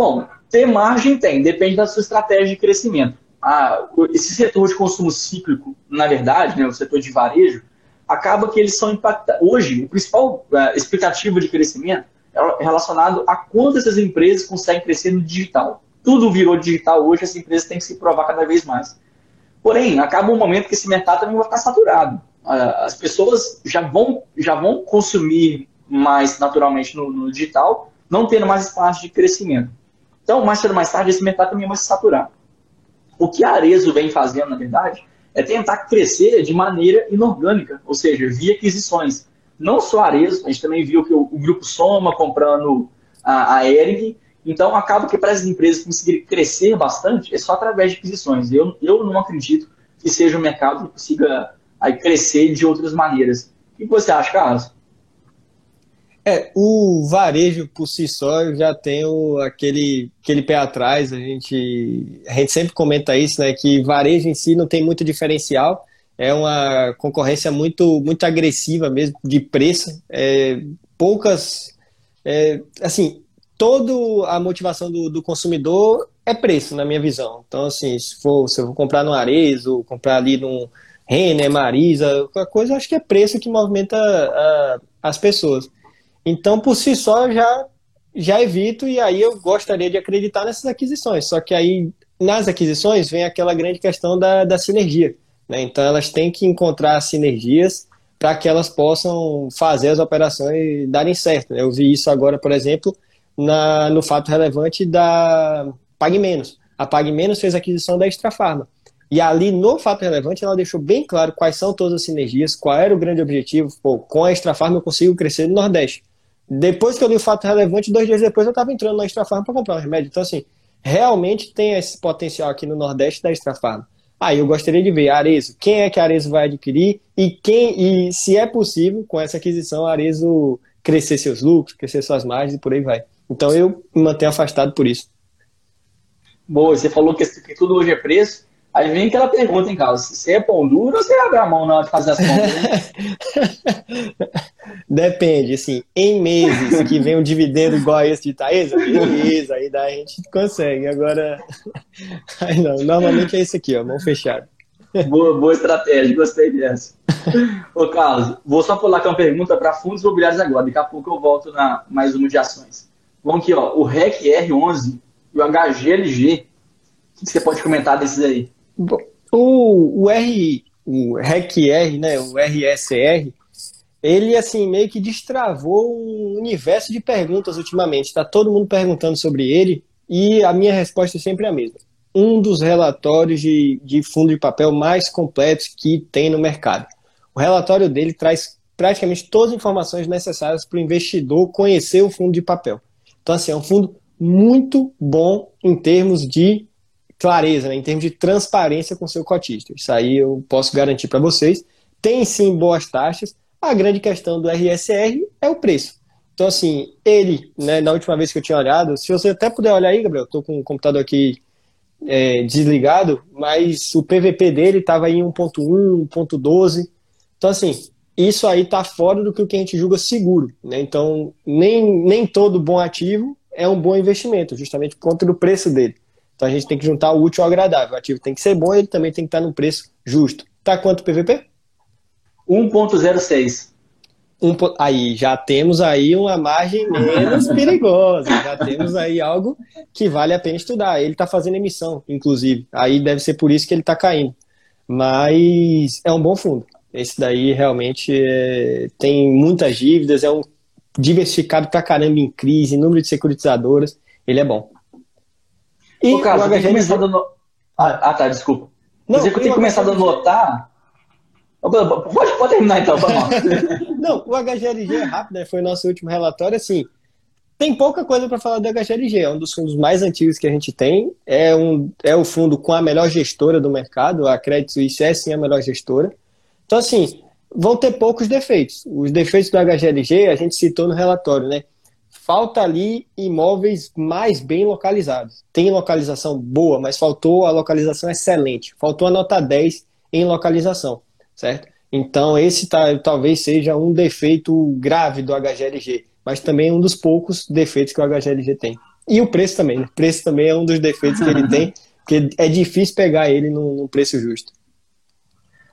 Bom, ter margem tem, depende da sua estratégia de crescimento. Ah, esse setor de consumo cíclico, na verdade, né, o setor de varejo, acaba que eles são impactados. Hoje, o principal uh, explicativo de crescimento é relacionado a quanto essas empresas conseguem crescer no digital. Tudo virou digital hoje, as empresas têm que se provar cada vez mais. Porém, acaba um momento que esse mercado também vai ficar saturado. As pessoas já vão, já vão consumir mais naturalmente no, no digital, não tendo mais espaço de crescimento. Então, mais cedo ou mais tarde, esse mercado também vai se saturar. O que a Arezo vem fazendo, na verdade, é tentar crescer de maneira inorgânica, ou seja, via aquisições. Não só a Arezo, a gente também viu que o, o grupo Soma comprando a, a Ering, então acaba que para essas empresas conseguirem crescer bastante é só através de aquisições. Eu, eu não acredito que seja um mercado que consiga aí, crescer de outras maneiras. O que você acha, Carlos? É, o varejo por si só já tem o, aquele, aquele pé atrás, a gente, a gente sempre comenta isso, né, que varejo em si não tem muito diferencial, é uma concorrência muito, muito agressiva mesmo, de preço, é, poucas, é, assim, toda a motivação do, do, consumidor é preço, na minha visão, então assim, se, for, se eu for comprar no Arezo, comprar ali num Renner, Marisa, qualquer coisa, acho que é preço que movimenta a, as pessoas. Então, por si só, já, já evito e aí eu gostaria de acreditar nessas aquisições. Só que aí, nas aquisições, vem aquela grande questão da, da sinergia. Né? Então, elas têm que encontrar sinergias para que elas possam fazer as operações darem certo. Né? Eu vi isso agora, por exemplo, na, no fato relevante da Pague Menos. A Pague Menos fez a aquisição da Extra Farma. E ali, no fato relevante, ela deixou bem claro quais são todas as sinergias, qual era o grande objetivo. Pô, com a Extra Farma eu consigo crescer no Nordeste. Depois que eu li o fato relevante, dois dias depois eu estava entrando na Extra Farm para comprar um remédio. Então, assim, realmente tem esse potencial aqui no Nordeste da Extra Farm. Aí eu gostaria de ver Arezo, quem é que Arezo vai adquirir e quem e se é possível com essa aquisição Arezo crescer seus lucros, crescer suas margens e por aí vai. Então eu me mantenho afastado por isso. Boa, você falou que tudo hoje é preço. Aí vem aquela pergunta casa: você é pão duro ou você abre a mão na hora de fazer as contas? (laughs) Depende, assim, em meses que vem um dividendo igual a esse de Taesa, beleza, aí daí a gente consegue. Agora, (laughs) aí não, normalmente é isso aqui, ó, mão fechada. boa, boa estratégia, gostei dessa. Ô, Carlos, vou só pular aqui uma pergunta para fundos imobiliários agora. Daqui a pouco eu volto na mais uma de ações. Vamos aqui, ó. O REC R11 e o HGLG. O que você pode comentar desses aí? O, o, o REC-R, né, o RSR, ele assim meio que destravou um universo de perguntas ultimamente. Está todo mundo perguntando sobre ele e a minha resposta é sempre a mesma. Um dos relatórios de, de fundo de papel mais completos que tem no mercado. O relatório dele traz praticamente todas as informações necessárias para o investidor conhecer o fundo de papel. Então, assim, é um fundo muito bom em termos de clareza, né, em termos de transparência com seu cotista. Isso aí eu posso garantir para vocês. Tem sim boas taxas. A grande questão do RSR é o preço. Então, assim, ele, né, na última vez que eu tinha olhado, se você até puder olhar aí, Gabriel, estou com o computador aqui é, desligado, mas o PVP dele estava em 1.1, 1.12. Então, assim, isso aí está fora do que a gente julga seguro. Né? Então, nem, nem todo bom ativo é um bom investimento, justamente por conta do preço dele. Então a gente tem que juntar o útil ao agradável. O ativo tem que ser bom e ele também tem que estar no preço justo. Tá quanto PVP? 1.06. Um, aí já temos aí uma margem menos (laughs) perigosa, já temos aí algo que vale a pena estudar. Ele está fazendo emissão, inclusive, aí deve ser por isso que ele está caindo. Mas é um bom fundo. Esse daí realmente é, tem muitas dívidas, é um diversificado pra caramba em crise, número de securitizadoras, ele é bom. E Ô, o HGLG... começado no... ah, tá, desculpa. Não, Mas eu tenho começado a notar. Pode, pode terminar então, vamos (laughs) Não, o HGLG é rápido, né? Foi o nosso último relatório, assim. Tem pouca coisa para falar do HGLG, é um dos fundos mais antigos que a gente tem. É, um, é o fundo com a melhor gestora do mercado, a Credit Suisse é sim a melhor gestora. Então, assim, vão ter poucos defeitos. Os defeitos do HGLG a gente citou no relatório, né? Falta ali imóveis mais bem localizados. Tem localização boa, mas faltou a localização excelente. Faltou a nota 10 em localização, certo? Então, esse tá, talvez seja um defeito grave do HGLG, mas também um dos poucos defeitos que o HGLG tem. E o preço também, né? O preço também é um dos defeitos que ele tem, (laughs) porque é difícil pegar ele num, preço justo.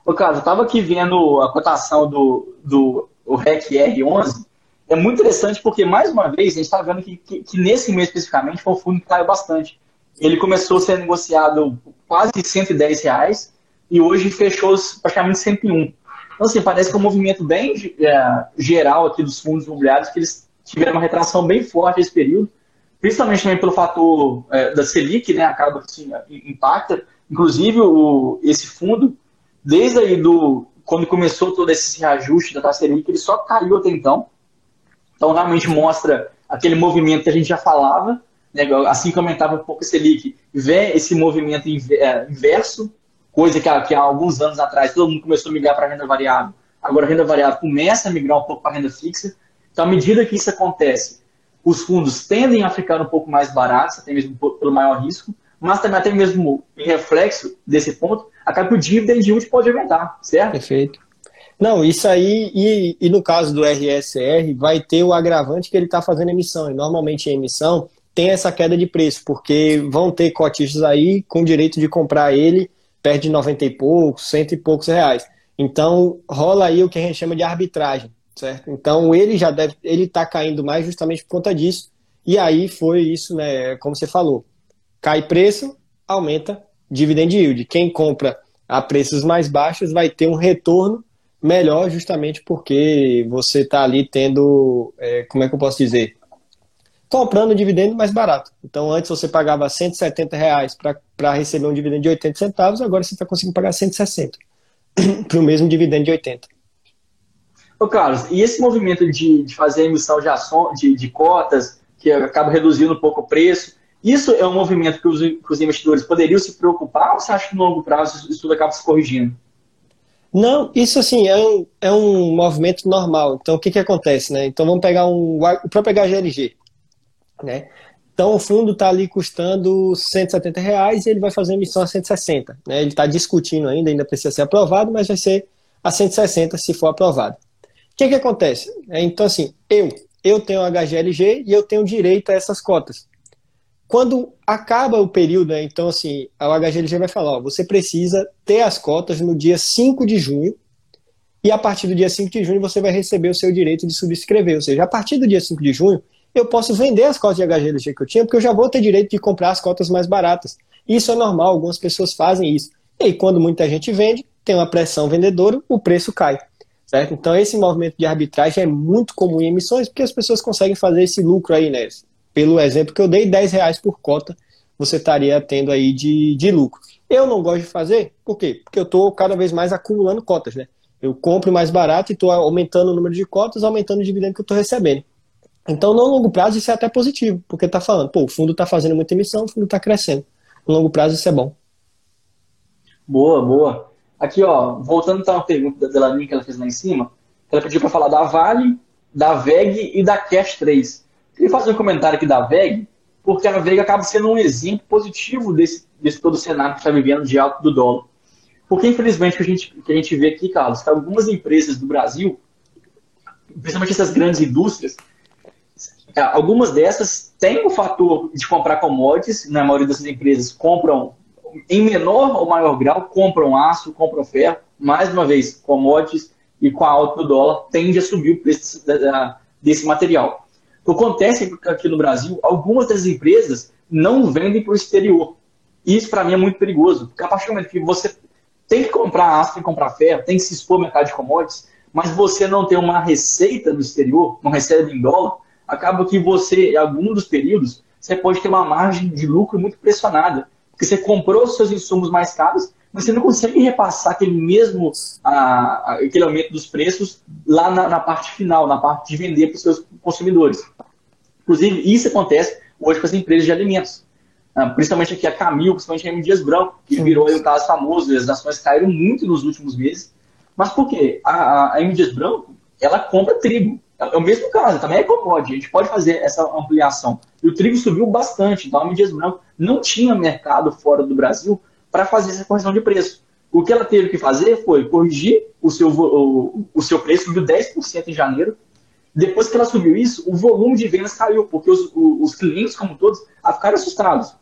Ô, Carlos, eu estava aqui vendo a cotação do, do o REC R11, é muito interessante porque, mais uma vez, a gente está vendo que, que, que, nesse mês especificamente foi um fundo que caiu bastante. Ele começou a ser negociado quase 110 reais e hoje fechou praticamente 101. Então, assim, parece que é um movimento bem é, geral aqui dos fundos imobiliários, que eles tiveram uma retração bem forte nesse período, principalmente também pelo fator é, da Selic, né, acaba que assim, impacta. Inclusive, o, esse fundo, desde aí do, quando começou todo esse reajuste da taxa Selic, ele só caiu até então. Então, realmente mostra aquele movimento que a gente já falava, né, assim comentava um pouco o Selic, vê esse movimento é, inverso, coisa que há, que há alguns anos atrás todo mundo começou a migrar para renda variável. Agora a renda variável começa a migrar um pouco para renda fixa. Então, à medida que isso acontece, os fundos tendem a ficar um pouco mais baratos, até mesmo pelo maior risco, mas também até mesmo em reflexo desse ponto, acaba que o dividend yield pode aumentar, certo? Perfeito. Não, isso aí, e, e no caso do RSR, vai ter o agravante que ele está fazendo emissão. E normalmente em emissão tem essa queda de preço, porque vão ter cotistas aí com direito de comprar ele perto de 90 e poucos, cento e poucos reais. Então rola aí o que a gente chama de arbitragem, certo? Então ele já deve, ele está caindo mais justamente por conta disso. E aí foi isso, né? Como você falou, cai preço, aumenta dividend yield. Quem compra a preços mais baixos vai ter um retorno melhor justamente porque você está ali tendo, é, como é que eu posso dizer? Comprando um dividendo mais barato. Então, antes você pagava 170 reais para receber um dividendo de 80 centavos, agora você está conseguindo pagar 160 para o mesmo dividendo de 80. Ô, Carlos, e esse movimento de, de fazer emissão de, ação, de, de cotas, que acaba reduzindo um pouco o preço, isso é um movimento que os, que os investidores poderiam se preocupar ou você acha que no longo prazo isso tudo acaba se corrigindo? Não, isso assim é um, é um movimento normal. Então o que, que acontece, né? Então vamos pegar um, o próprio HGLG, né? Então o fundo está ali custando 170 reais e ele vai fazer emissão a 160. Né? Ele está discutindo ainda, ainda precisa ser aprovado, mas vai ser a 160 se for aprovado. O que, que acontece? É, então assim, eu, eu tenho HGLG e eu tenho direito a essas cotas. Quando acaba o período, né, então assim, a HGLG vai falar, ó, você precisa ter as cotas no dia 5 de junho, e a partir do dia 5 de junho você vai receber o seu direito de subscrever, ou seja, a partir do dia 5 de junho, eu posso vender as cotas de HGLG que eu tinha, porque eu já vou ter direito de comprar as cotas mais baratas. Isso é normal, algumas pessoas fazem isso. E aí, quando muita gente vende, tem uma pressão vendedora, o preço cai. Certo? Então, esse movimento de arbitragem é muito comum em emissões, porque as pessoas conseguem fazer esse lucro aí, né? Pelo exemplo que eu dei, 10 reais por cota, você estaria tendo aí de, de lucro. Eu não gosto de fazer, por quê? Porque eu estou cada vez mais acumulando cotas, né? Eu compro mais barato e estou aumentando o número de cotas, aumentando o dividendo que eu estou recebendo. Então, no longo prazo, isso é até positivo, porque está falando, pô, o fundo está fazendo muita emissão, o fundo está crescendo. No longo prazo, isso é bom. Boa, boa. Aqui, ó, voltando então à pergunta da Delaninha que ela fez lá em cima, ela pediu para falar da Vale, da VEG e da Cash 3. Queria fazer um comentário aqui da VEG, porque a VEG acaba sendo um exemplo positivo desse, desse todo cenário que está vivendo de alto do dólar. Porque, infelizmente, o que a gente, que a gente vê aqui, Carlos, que algumas empresas do Brasil, principalmente essas grandes indústrias, é, algumas dessas têm o fator de comprar commodities, na maioria dessas empresas compram em menor ou maior grau, compram aço, compram ferro, mais uma vez, commodities e com a alta do dólar tende a subir o preço desse material. O que acontece é aqui no Brasil, algumas das empresas não vendem para o exterior. Isso para mim é muito perigoso, porque a partir do momento que você tem que comprar aço, tem que comprar ferro, tem que se expor ao mercado de commodities, mas você não tem uma receita no exterior, não recebe em dólar, acaba que você, em algum dos períodos, você pode ter uma margem de lucro muito pressionada, porque você comprou os seus insumos mais caros, você não consegue repassar aquele mesmo a, aquele aumento dos preços lá na, na parte final, na parte de vender para os seus consumidores. Inclusive, isso acontece hoje com as empresas de alimentos. Ah, principalmente aqui a Camil, principalmente a M. Dias Branco, que virou um caso famoso, as ações caíram muito nos últimos meses. Mas por quê? A, a M. Dias Branco, ela compra trigo. É o mesmo caso, também é commodity, a gente pode fazer essa ampliação. E o trigo subiu bastante, então a Mídias Branco não tinha mercado fora do Brasil para fazer essa correção de preço. O que ela teve que fazer foi corrigir o seu, o, o seu preço, subiu 10% em janeiro. Depois que ela subiu isso, o volume de vendas caiu, porque os, os clientes, como todos, ficaram assustados.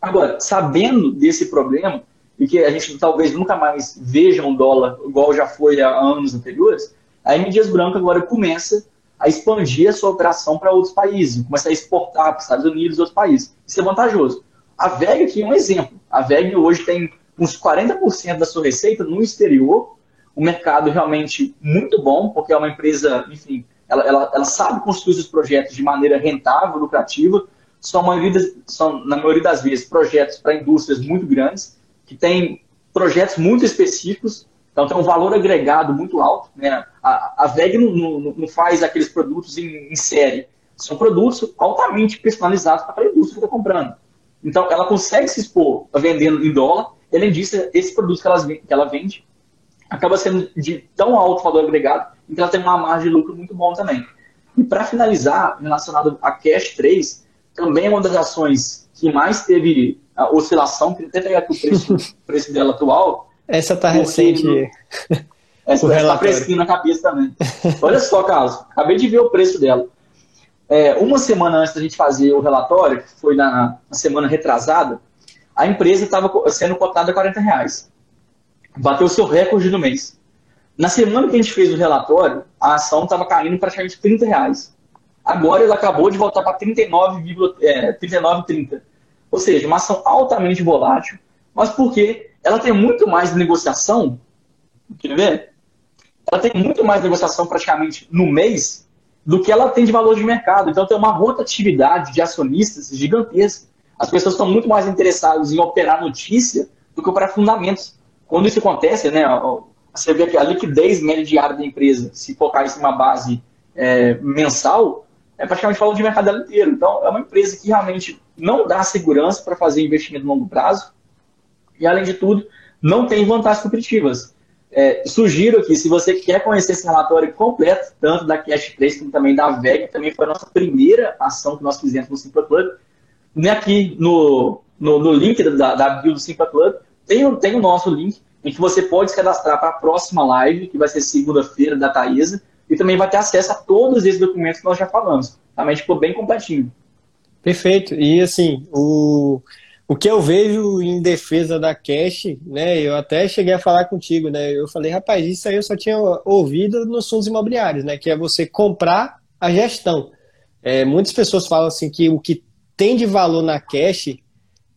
Agora, sabendo desse problema, e que a gente talvez nunca mais veja um dólar igual já foi há anos anteriores, a M. Dias Branco agora começa a expandir a sua operação para outros países, começa a exportar para os Estados Unidos e outros países. Isso é vantajoso. A VEG aqui é um exemplo. A VEG hoje tem uns 40% da sua receita no exterior, um mercado realmente muito bom, porque é uma empresa, enfim, ela, ela, ela sabe construir os projetos de maneira rentável, lucrativa, são, maioria, são, na maioria das vezes, projetos para indústrias muito grandes, que têm projetos muito específicos, então tem um valor agregado muito alto. Né? A, a VEG não, não, não, faz aqueles produtos em, em, série. São produtos altamente personalizados para a indústria que está comprando. Então ela consegue se expor vendendo em dólar. Além disso, esse produto que ela, que ela vende acaba sendo de tão alto valor agregado que ela tem uma margem de lucro muito bom também. E para finalizar, relacionado a Cash 3, também é uma das ações que mais teve a oscilação, queria até pegar aqui o preço, (laughs) preço dela atual, essa tá recente. (laughs) Essa tá fresquinha na cabeça também. Olha só, Carlos, acabei de ver o preço dela. É, uma semana antes da gente fazer o relatório, que foi na, na semana retrasada, a empresa estava sendo cotada a 40 reais. Bateu seu recorde do mês. Na semana que a gente fez o relatório, a ação estava caindo praticamente 30 reais. Agora ela acabou de voltar para 39,30. É, 39, Ou seja, uma ação altamente volátil, mas por quê? ela tem muito mais negociação, quer ver? Ela tem muito mais negociação praticamente no mês do que ela tem de valor de mercado. Então tem uma rotatividade de acionistas gigantesca. As pessoas estão muito mais interessadas em operar notícia do que operar fundamentos. Quando isso acontece, né, você vê que a liquidez média diária da empresa, se focar em uma base é, mensal, é praticamente valor de mercado inteiro. Então, é uma empresa que realmente não dá segurança para fazer investimento no longo prazo, e, além de tudo, não tem vantagens competitivas. É, sugiro que, se você quer conhecer esse relatório completo, tanto da Cash 3 como também da VEG, também foi a nossa primeira ação que nós fizemos no Simpla Club, né, aqui no, no, no link da, da bio do Simpla Club, tem, tem o nosso link, em que você pode se cadastrar para a próxima live, que vai ser segunda-feira, da Thaisa, e também vai ter acesso a todos esses documentos que nós já falamos. Também ficou bem completinho. Perfeito. E assim, o, o que eu vejo em defesa da Cash, né? Eu até cheguei a falar contigo, né? Eu falei, rapaz, isso aí eu só tinha ouvido nos fundos imobiliários, né? Que é você comprar a gestão. É, muitas pessoas falam assim que o que tem de valor na Cash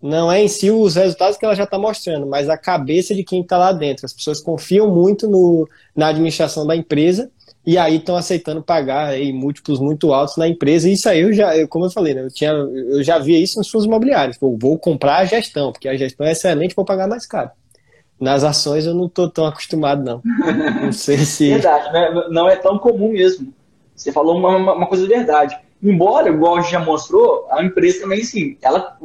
não é em si os resultados que ela já está mostrando, mas a cabeça de quem está lá dentro. As pessoas confiam muito no, na administração da empresa e aí estão aceitando pagar aí múltiplos muito altos na empresa. E isso aí eu já, como eu falei, né, eu, tinha, eu já via isso nos fundos imobiliários. Vou, vou comprar a gestão, porque a gestão é excelente, vou pagar mais caro. Nas ações eu não estou tão acostumado, não. Não sei (laughs) se. Verdade, né? não é tão comum mesmo. Você falou uma, uma coisa de verdade. Embora, igual a gente já mostrou, a empresa também, sim, ela,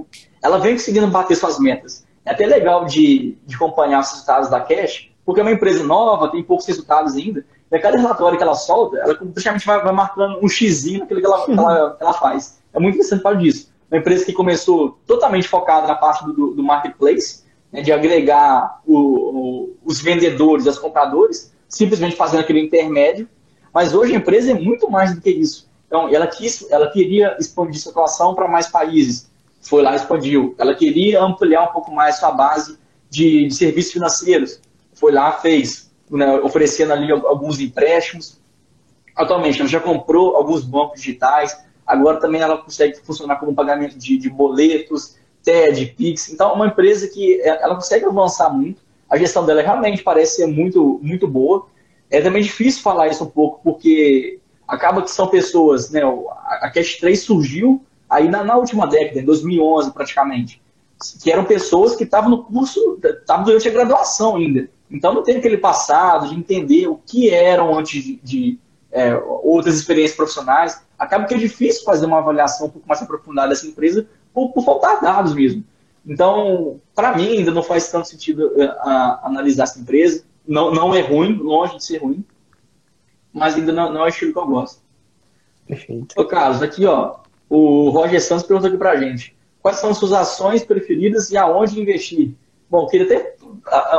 ela vem conseguindo bater suas metas. É até legal de, de acompanhar os resultados da Cash, porque é uma empresa nova, tem poucos resultados ainda, a cada relatório que ela solta, ela praticamente vai, vai marcando um xizinho naquilo que ela, que ela, que ela faz. É muito interessante para disso. Uma empresa que começou totalmente focada na parte do, do marketplace, né, de agregar o, o, os vendedores os compradores, simplesmente fazendo aquele intermédio. Mas hoje a empresa é muito mais do que isso. Então, ela, quis, ela queria expandir sua atuação para mais países. Foi lá expandiu. Ela queria ampliar um pouco mais sua base de, de serviços financeiros. Foi lá, fez né, oferecendo ali alguns empréstimos. Atualmente, ela já comprou alguns bancos digitais, agora também ela consegue funcionar como pagamento de, de boletos, TED, PIX. Então, é uma empresa que é, ela consegue avançar muito. A gestão dela realmente parece ser muito, muito boa. É também difícil falar isso um pouco, porque acaba que são pessoas, né, a Cash 3 surgiu aí na, na última década, em 2011 praticamente, que eram pessoas que estavam no curso, estavam durante a graduação ainda. Então não tem aquele passado de entender o que eram antes de, de é, outras experiências profissionais. Acaba que é difícil fazer uma avaliação um pouco mais aprofundada dessa empresa por, por faltar dados mesmo. Então, para mim, ainda não faz tanto sentido a, é, a, analisar essa empresa. Não, não é ruim, longe de ser ruim, mas ainda não, não é o estilo que eu gosto. Perfeito. Ô, Carlos, aqui, ó, o Roger Santos perguntou aqui pra gente. Quais são suas ações preferidas e aonde investir? Bom, queria até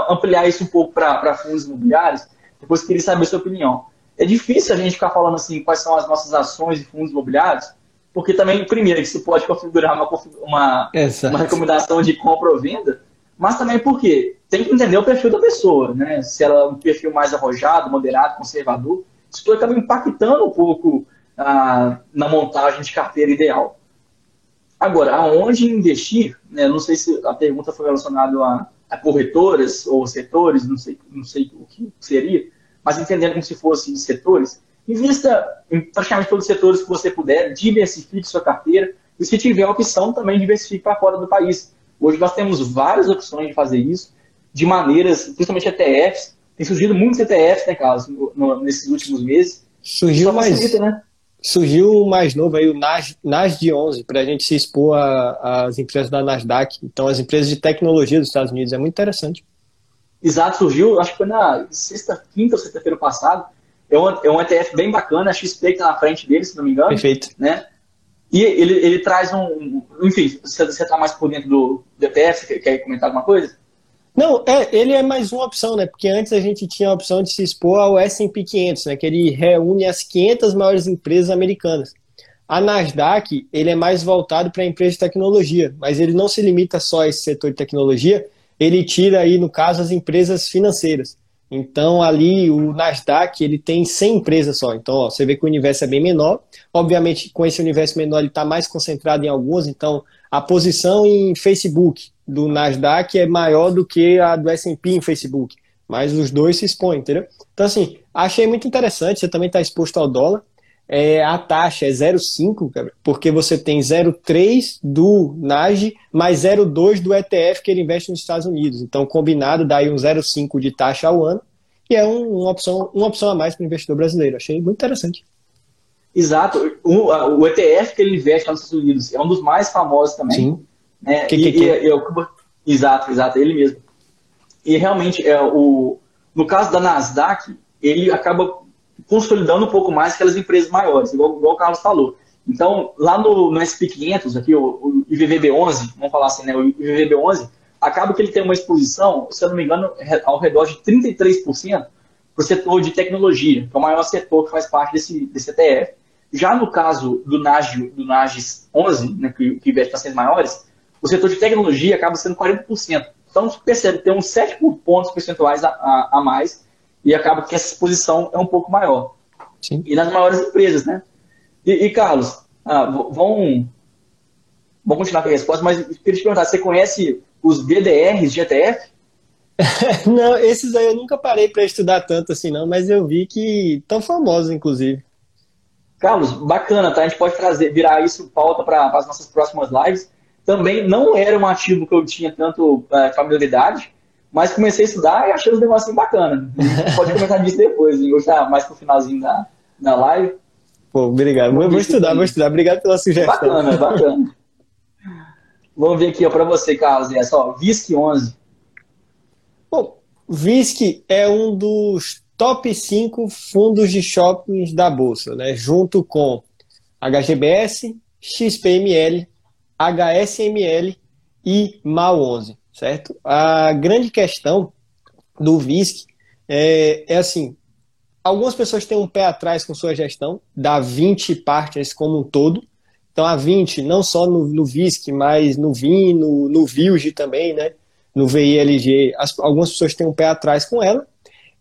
ampliar isso um pouco para fundos imobiliários, depois queria saber a sua opinião. É difícil a gente ficar falando assim quais são as nossas ações de fundos imobiliários, porque também, primeiro, isso pode configurar uma, uma, uma recomendação de compra ou venda, mas também porque tem que entender o perfil da pessoa, né? Se ela é um perfil mais arrojado, moderado, conservador, isso tudo acaba impactando um pouco ah, na montagem de carteira ideal. Agora, aonde investir, né, não sei se a pergunta foi relacionada a, a, corretoras ou setores, não sei, não sei o que seria, mas entendendo como se fossem setores, invista em praticamente todos os setores que você puder, diversifique sua carteira e se tiver a opção, também diversifique para fora do país. Hoje nós temos várias opções de fazer isso, de maneiras, principalmente ETFs, tem surgido muitos ETFs, né, Carlos, no, no, nesses últimos meses. Surgiu mais, né? Surgiu o mais novo aí, o NAS, NAS de 11, para a gente se expor às empresas da Nasdaq. Então, as empresas de tecnologia dos Estados Unidos. É muito interessante. Exato, surgiu, acho que foi na sexta, quinta ou sexta-feira passada. É um, é um ETF bem bacana, a XP que está na frente dele, se não me engano. Perfeito. Né? E ele, ele traz um. Enfim, você está mais por dentro do, do ETF, quer comentar alguma coisa? Não, é, ele é mais uma opção, né? Porque antes a gente tinha a opção de se expor ao S&P 500, né? Que ele reúne as 500 maiores empresas americanas. A Nasdaq, ele é mais voltado para empresas de tecnologia, mas ele não se limita só a esse setor de tecnologia, ele tira aí, no caso, as empresas financeiras. Então, ali, o Nasdaq, ele tem 100 empresas só. Então, ó, você vê que o universo é bem menor. Obviamente, com esse universo menor, ele está mais concentrado em alguns. Então, a posição em Facebook, do Nasdaq é maior do que a do S&P em Facebook, mas os dois se expõem, entendeu? Então, assim, achei muito interessante, você também está exposto ao dólar, é, a taxa é 0,5, porque você tem 0,3 do NASD mais 0,2 do ETF que ele investe nos Estados Unidos. Então, combinado, dá aí um 0,5 de taxa ao ano, e é um, uma, opção, uma opção a mais para o investidor brasileiro. Achei muito interessante. Exato. O, o ETF que ele investe nos Estados Unidos é um dos mais famosos também. Sim. É, que, e, que, que? E, exato, exato, ele mesmo. E realmente, é, o, no caso da Nasdaq, ele acaba consolidando um pouco mais aquelas empresas maiores, igual, igual o Carlos falou. Então, lá no, no SP500, aqui, o, o IVVB11, vamos falar assim, né, o IVVB11, acaba que ele tem uma exposição, se eu não me engano, ao redor de 33% para o setor de tecnologia, que é o maior setor que faz parte desse, desse ETF. Já no caso do NAGE, do NAGES 11, né, que, que investe para maiores, o setor de tecnologia acaba sendo 40%. Então, você percebe, tem uns 7 pontos percentuais a, a, a, mais e acaba que essa exposição é um pouco maior. Sim. E nas maiores empresas, né? E, e Carlos, ah, vão, vão continuar com a resposta, mas queria te perguntar, você conhece os BDRs de ETF? (laughs) não, esses aí eu nunca parei para estudar tanto assim, não, mas eu vi que tão famosos, inclusive. Carlos, bacana, tá? A gente pode trazer, virar isso pauta para as nossas próximas lives. Também não era um ativo que eu tinha tanto é, familiaridade, mas comecei a estudar e achei os negócios bacana. pode comentar disso depois, hein? hoje tá mais pro finalzinho da, da live. Pô, obrigado. Vou, vou estudar, vou estudar. Obrigado pela sugestão. Bacana, bacana. (laughs) Vamos ver aqui para você, Carlos. É só VISC 11. Bom, VISC é um dos top 5 fundos de shoppings da Bolsa, né? junto com HGBS, XPML, HSML e MAL11, certo? A grande questão do VISC é, é assim, algumas pessoas têm um pé atrás com sua gestão, da 20 partners como um todo, então a 20, não só no, no VISC, mas no VIN, no, no também, né? No VILG, as, algumas pessoas têm um pé atrás com ela,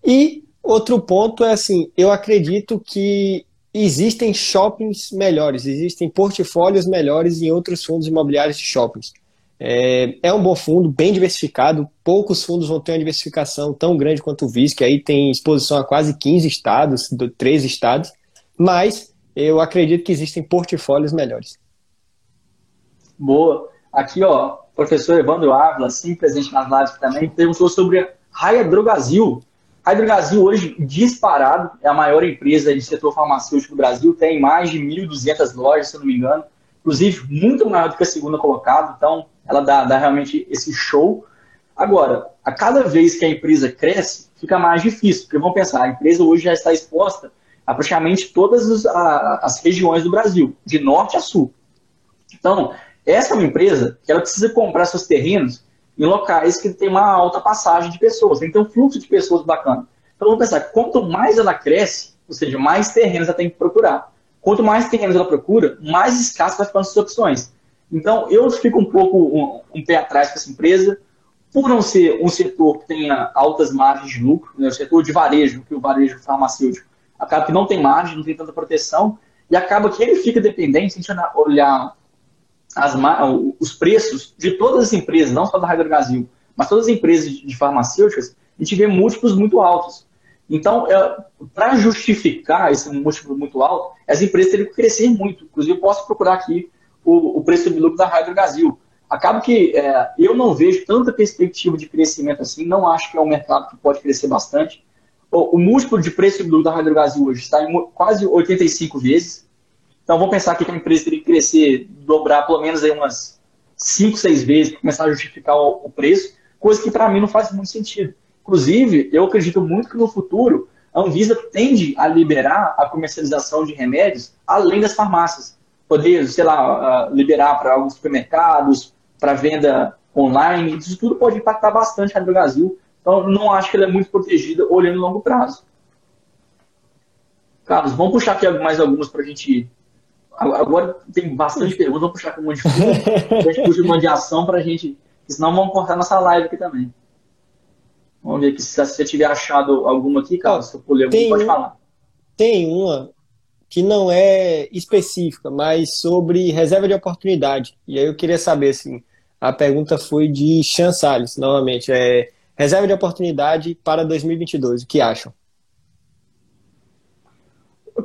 e Outro ponto é assim, eu acredito que existem shoppings melhores, existem portfólios melhores em outros fundos imobiliários de shoppings. É, é, um bom fundo, bem diversificado. Poucos fundos vão ter uma diversificação tão grande quanto o VIS, que aí tem exposição a quase 15 estados, 13 estados. Mas eu acredito que existem portfólios melhores. Boa. Aqui, ó, professor Evandro Ávila, sim, presente nas lives também, perguntou sobre a Raia Drogazil. A Hidrogasil hoje, disparado, é a maior empresa de setor farmacêutico do Brasil, tem mais de 1.200 lojas, se eu não me engano, inclusive muito maior do que a segunda colocada, então ela dá, dá realmente esse show. Agora, a cada vez que a empresa cresce, fica mais difícil, porque vamos pensar, a empresa hoje já está exposta a praticamente todas as, a, as regiões do Brasil, de norte a sul. Então, essa é uma empresa que ela precisa comprar seus terrenos em locais que tem uma alta passagem de pessoas, tem que ter um fluxo de pessoas bacana. Então vamos pensar, quanto mais ela cresce, ou seja, mais terrenos ela tem que procurar. Quanto mais terrenos ela procura, mais escasso vai ficando as opções. Então eu fico um pouco um, um, pé atrás com essa empresa, por não ser um setor que tenha altas margens de lucro, né, o setor de varejo, que o varejo farmacêutico acaba que não tem margem, não tem tanta proteção, e acaba que ele fica dependente, se a gente olhar as, os preços de todas as empresas, não só da Rádio Brasil, mas todas as empresas de farmacêuticas, a gente vê múltiplos muito altos. Então, é, para justificar esse múltiplo muito alto, as empresas teriam que crescer muito. Inclusive, eu posso procurar aqui o, o preço de lucro da Rádio Brasil. Acaba que é, eu não vejo tanta perspectiva de crescimento assim, não acho que é um mercado que pode crescer bastante. O, o múltiplo de preço de lucro da Rádio Brasil hoje está em quase 85 vezes. Então vamos pensar que a empresa teria que crescer, dobrar pelo menos aí umas 5, 6 vezes para começar a justificar o, preço, coisa que para mim não faz muito sentido. Inclusive, eu acredito muito que no futuro a Anvisa tende a liberar a comercialização de remédios além das farmácias. Poder, sei lá, liberar para alguns supermercados, para venda online, isso tudo pode impactar bastante a Brasil. Então, não acho que ela é muito protegida olhando no longo prazo. Carlos, vamos puxar aqui mais algumas para a gente Agora tem bastante (laughs) perguntas, vamos puxar com um monte de fundo, a gente puxa uma de ação para a gente, senão vamos cortar nossa live aqui também. Vamos ver aqui se você tiver achado alguma aqui, Carlos, se eu puder alguma, pode falar. Tem uma que não é específica, mas sobre reserva de oportunidade. E aí eu queria saber, assim, a pergunta foi de Chan Salles, novamente, é reserva de oportunidade para 2022, o que acham?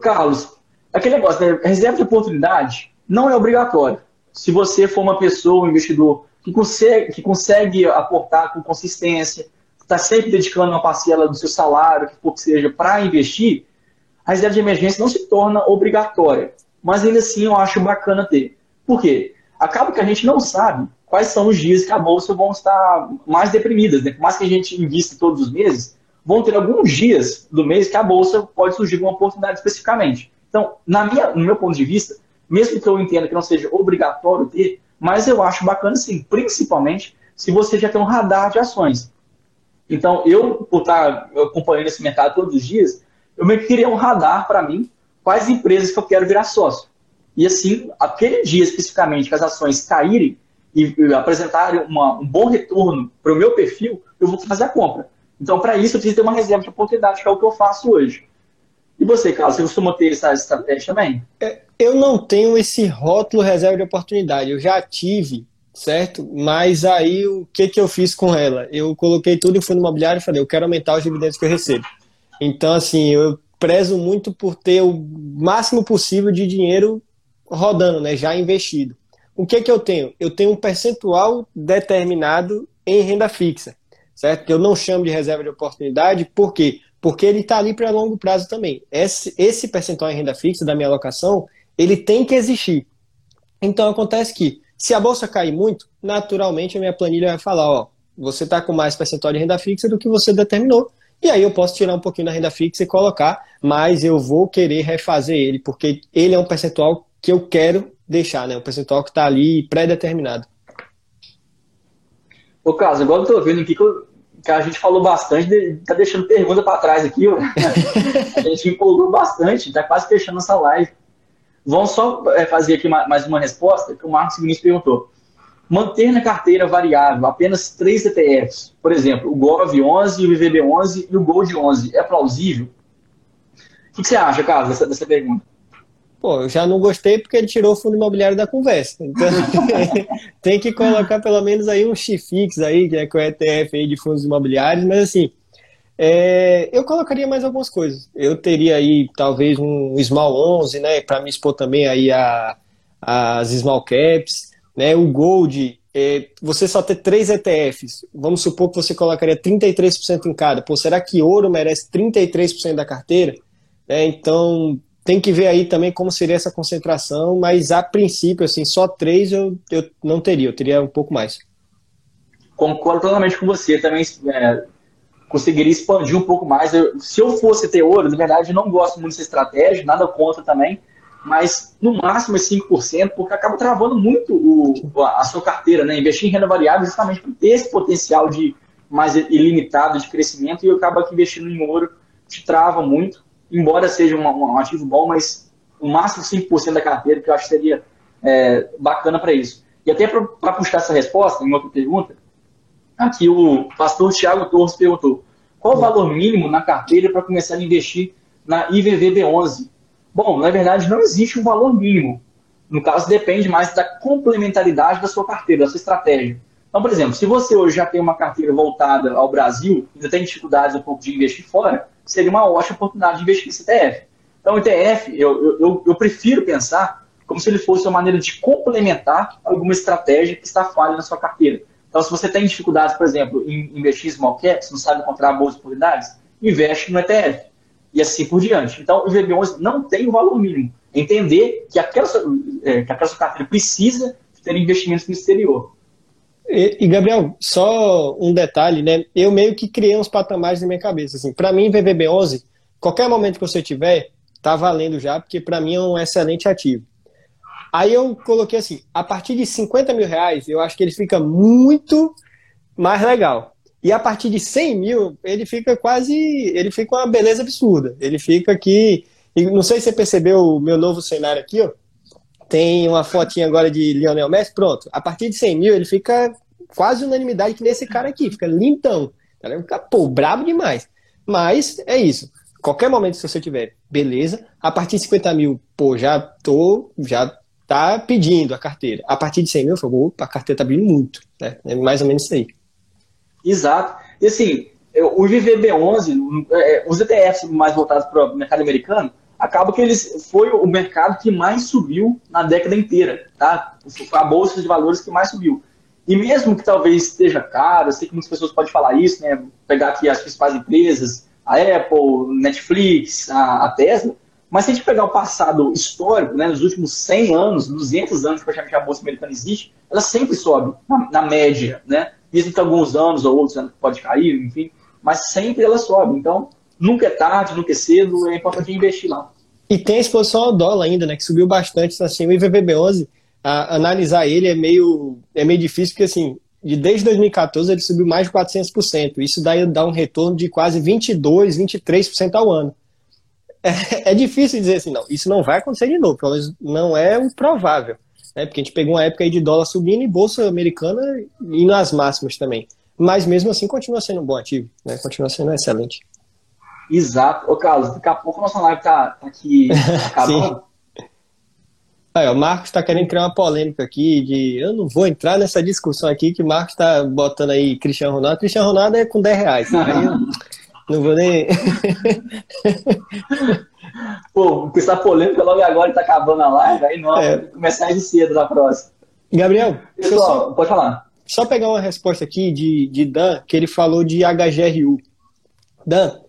Carlos, aquele negócio, né? reserva de oportunidade não é obrigatório. Se você for uma pessoa, um investidor, que consegue, que consegue aportar com consistência, está sempre dedicando uma parcela do seu salário, que for que seja, para investir, a reserva de emergência não se torna obrigatória. Mas ainda assim eu acho bacana ter. Por quê? Acaba que a gente não sabe quais são os dias que a bolsa vão estar mais deprimidas. Né? Por mais que a gente invista todos os meses, vão ter alguns dias do mês que a bolsa pode surgir uma oportunidade especificamente. Então, na minha, no meu ponto de vista, mesmo que eu entenda que não seja obrigatório ter, mas eu acho bacana sim, principalmente se você já tem um radar de ações. Então, eu, por estar acompanhando esse mercado todos os dias, eu meio que queria um radar para mim, quais empresas que eu quero virar sócio. E assim, aquele dia especificamente que as ações caírem e, e apresentarem uma, um bom retorno para o meu perfil, eu vou fazer a compra. Então, para isso, eu preciso ter uma reserva de oportunidade, que é o que eu faço hoje. E você, Carlos, você costuma ter essa estratégia também? É, eu não tenho esse rótulo reserva de oportunidade. Eu já tive, certo? Mas aí o que, que eu fiz com ela? Eu coloquei tudo em fundo imobiliário e falei, eu quero aumentar os dividendos que eu recebo. Então, assim, eu prezo muito por ter o máximo possível de dinheiro rodando, né, já investido. O que que eu tenho? Eu tenho um percentual determinado em renda fixa, certo? Eu não chamo de reserva de oportunidade, por quê? Porque ele está ali para longo prazo também. Esse, esse percentual em renda fixa da minha alocação, ele tem que existir. Então acontece que, se a bolsa cair muito, naturalmente a minha planilha vai falar, ó, você está com mais percentual de renda fixa do que você determinou, e aí eu posso tirar um pouquinho da renda fixa e colocar, mas eu vou querer refazer ele, porque ele é um percentual que eu quero deixar, né? Um percentual que está ali pré-determinado. Ô, Carlos, agora eu tô vendo aqui que, eu, que, a gente falou bastante, tá deixando pergunta para trás aqui, ó. (laughs) a gente empolgou bastante, tá quase fechando essa live. Vamos só é, fazer aqui mais uma resposta que o Marcos Vinícius perguntou. Manter na carteira variável apenas três ETFs, por exemplo, o GOV11, o VVB11 e o GOLD11, é plausível? O que você acha, Carlos, dessa, dessa pergunta? Pô, eu já não gostei porque ele tirou o fundo imobiliário da conversa. Então, (laughs) tem que colocar pelo menos aí um XFIX aí, que é com o ETF aí de fundos imobiliários, mas assim, é, eu colocaria mais algumas coisas. Eu teria aí talvez um Small 11, né, para me expor também aí a, as Small Caps, né, o Gold, é, você só ter três ETFs, vamos supor que você colocaria 33% em cada. Pô, será que ouro merece 33% da carteira? É, então, tem que ver aí também como seria essa concentração, mas a princípio, assim, só três eu, eu não teria, eu teria um pouco mais. Concordo totalmente com você, também é, conseguiria expandir um pouco mais. Eu, se eu fosse ter ouro, na verdade, eu não gosto muito dessa estratégia, nada contra também, mas no máximo é 5%, porque acaba travando muito o, a sua carteira, né? Investir em renda variável justamente por ter esse potencial de mais ilimitado de crescimento e acaba que investindo em ouro te trava muito embora seja um, um ativo bom, mas o máximo 5% da carteira, que eu acho que seria é, bacana para isso. E até para puxar essa resposta, em outra pergunta, aqui o pastor Tiago Torres perguntou: qual o valor mínimo na carteira para começar a investir na IVVB11? Bom, na verdade, não existe um valor mínimo. No caso, depende mais da complementaridade da sua carteira, da sua estratégia. Então, por exemplo, se você hoje já tem uma carteira voltada ao Brasil, ainda tem dificuldades um pouco de investir fora, seria uma ótima oportunidade de investir nesse ETF. Então, o ETF, eu, eu, eu prefiro pensar como se ele fosse uma maneira de complementar alguma estratégia que está falha na sua carteira. Então, se você tem dificuldades, por exemplo, em investir em small caps, não sabe encontrar boas oportunidades, investe no ETF. E assim por diante. Então, o VB11 não tem o valor mínimo. Entender que aquela, é, que aquela sua carteira precisa ter investimentos no exterior. E, e, Gabriel, só um detalhe, né? Eu meio que criei uns patamares na minha cabeça. Assim, para mim, VVB11, qualquer momento que você tiver, tá valendo já, porque para mim é um excelente ativo. Aí eu coloquei assim, a partir de 50 mil reais, eu acho que ele fica muito mais legal. E a partir de 100 mil, ele fica quase, ele fica uma beleza absurda. Ele fica aqui, não sei se você percebeu o meu novo cenário aqui, ó tem uma fotinha agora de Lionel Messi, pronto. A partir de 100 mil, ele fica quase unanimidade que nesse cara aqui, fica lindão. Tá fica, pô, brabo demais. Mas é isso. Qualquer momento, se você tiver, beleza. A partir de 50 mil, pô, já tô, já tá pedindo a carteira. A partir de 100 mil, eu falo, opa, a carteira tá abrindo muito. Né? É mais ou menos isso aí. Exato. E assim, o VVB11, é, os ETFs mais voltados para o mercado americano, acaba que eles foi o mercado que mais subiu na década inteira, tá? A bolsa de valores que mais subiu. E mesmo que talvez esteja caro, sei que muitas pessoas podem falar isso, né? Pegar aqui as principais empresas, a Apple, Netflix, a, a Tesla, mas se a gente pegar o passado histórico, né, nos últimos 100 anos, 200 anos que a bolsa americana existe, ela sempre sobe, na, na média, né? Mesmo que alguns anos ou outros pode cair, enfim, mas sempre ela sobe. Então, nunca é tarde, nunca é cedo, é importante investir lá. E tem a exposição ao dólar ainda, né? Que subiu bastante. Assim, o IVVB11, a, analisar ele é meio, é meio difícil, porque assim, de, desde 2014 ele subiu mais de 400%. Isso daí dá um retorno de quase 22%, 23% ao ano. é, é, difícil dizer assim, não, isso não vai acontecer de novo, pelo menos não é o provável. Né? Porque a gente pegou uma época aí de dólar subindo e bolsa americana indo às máximas também. Mas mesmo assim continua sendo um bom ativo, né? continua sendo excelente. Exato. Ô, Carlos, daqui a pouco a nossa live tá, tá aqui (laughs) acabando. Aí, o Marcos está querendo criar uma polêmica aqui de eu não vou entrar nessa discussão aqui que o Marcos está botando aí Cristiano Ronaldo. Cristiano Ronaldo é com 10 reais. Aí eu não vou nem. (laughs) Pô, com essa polêmica logo agora está acabando a live, aí não, é. começar de cedo na próxima. Gabriel, Pessoal, só, pode falar. Só pegar uma resposta aqui de, de Dan, que ele falou de HGRU. Dan,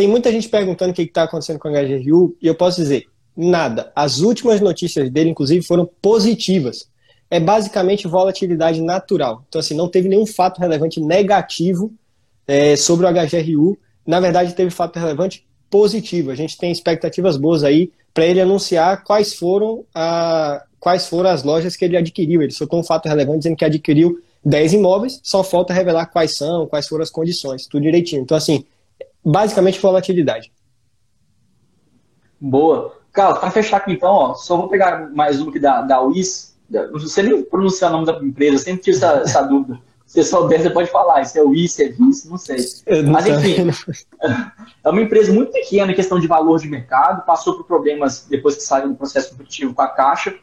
tem muita gente perguntando o que está acontecendo com o HGRU, e eu posso dizer, nada. As últimas notícias dele, inclusive, foram positivas. É basicamente volatilidade natural. Então, assim, não teve nenhum fato relevante negativo é, sobre o HGRU. Na verdade, teve fato relevante positivo. A gente tem expectativas boas aí para ele anunciar quais foram, a, quais foram as lojas que ele adquiriu. Ele soltou um fato relevante dizendo que adquiriu 10 imóveis, só falta revelar quais são, quais foram as condições, tudo direitinho. Então, assim, basicamente volatilidade. Boa. Carlos, para fechar aqui então, ó, só vou pegar mais uma aqui da, da WIS. Não sei nem pronunciar o nome da empresa, sempre tive essa, (laughs) essa dúvida. Se você souber, você pode falar. Se é WIS, se é VIS, não sei. Não Mas enfim, (laughs) é uma empresa muito pequena em questão de valor de mercado, passou por problemas depois que saiu do processo competitivo com a Caixa.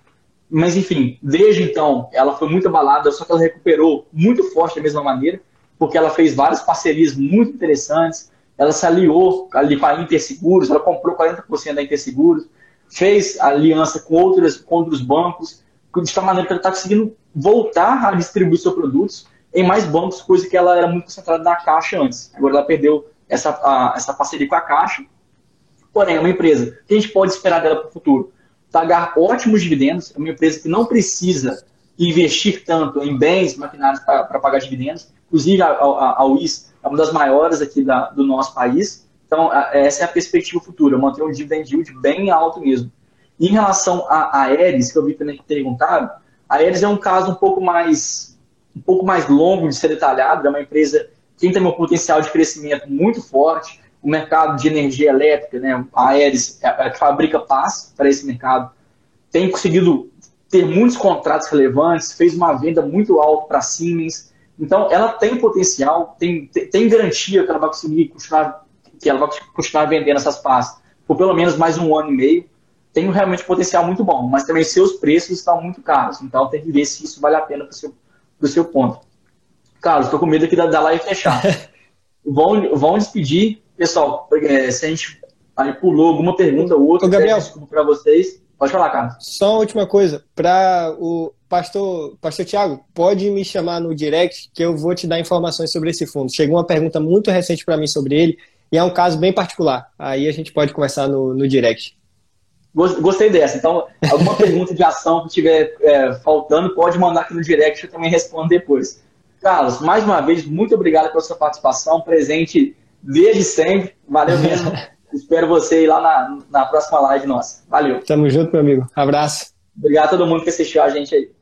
Mas enfim, desde então, ela foi muito abalada, só que ela recuperou muito forte da mesma maneira, porque ela fez várias parcerias muito interessantes, ela se aliou ali com a Interseguros, ela comprou 40% da Interseguros, fez aliança com, outras, com outros bancos, de tal maneira que ela está conseguindo voltar a distribuir seus produtos em mais bancos, coisa que ela era muito concentrada na Caixa antes. Agora ela perdeu essa, a, essa parceria com a Caixa. Porém, é uma empresa que a gente pode esperar dela para o futuro. Pagar ótimos dividendos, é uma empresa que não precisa investir tanto em bens maquinários para pagar dividendos. Inclusive, a, a, a UIS é uma das maiores aqui da, do nosso país. Então, essa é a perspectiva futura, manter um dividend yield bem alto mesmo. Em relação a Aeres, que eu vi também que perguntaram, a Aeres é um caso um pouco mais um pouco mais longo de ser detalhado, é uma empresa que tem um potencial de crescimento muito forte, o mercado de energia elétrica, né, a Aeres é, é, fabrica paz para esse mercado, tem conseguido ter muitos contratos relevantes, fez uma venda muito alta para a Siemens, então ela tem potencial, tem, tem garantia que ela vai conseguir continuar que ela vai continuar vendendo essas pastas por pelo menos mais um ano e meio, tem realmente um potencial muito bom, mas também seus preços estão muito caros, então tem que ver se isso vale a pena para o seu, seu ponto. Carlos, estou com medo aqui da, da live fechar. (laughs) vão, vão despedir, pessoal, é, se a gente aí pulou alguma pergunta ou outra, Ô, Gabriel, desculpa para vocês. Pode falar, Carlos. Só uma última coisa, para o pastor, pastor Tiago, pode me chamar no direct que eu vou te dar informações sobre esse fundo. Chegou uma pergunta muito recente para mim sobre ele e é um caso bem particular. Aí a gente pode conversar no, no direct. Gostei dessa. Então, alguma (laughs) pergunta de ação que estiver é, faltando, pode mandar aqui no direct, eu também respondo depois. Carlos, mais uma vez, muito obrigado pela sua participação, presente desde sempre. Valeu mesmo. (laughs) Espero você ir lá na, na próxima live nossa. Valeu. Tamo junto, meu amigo. Abraço. Obrigado a todo mundo que assistiu a gente aí.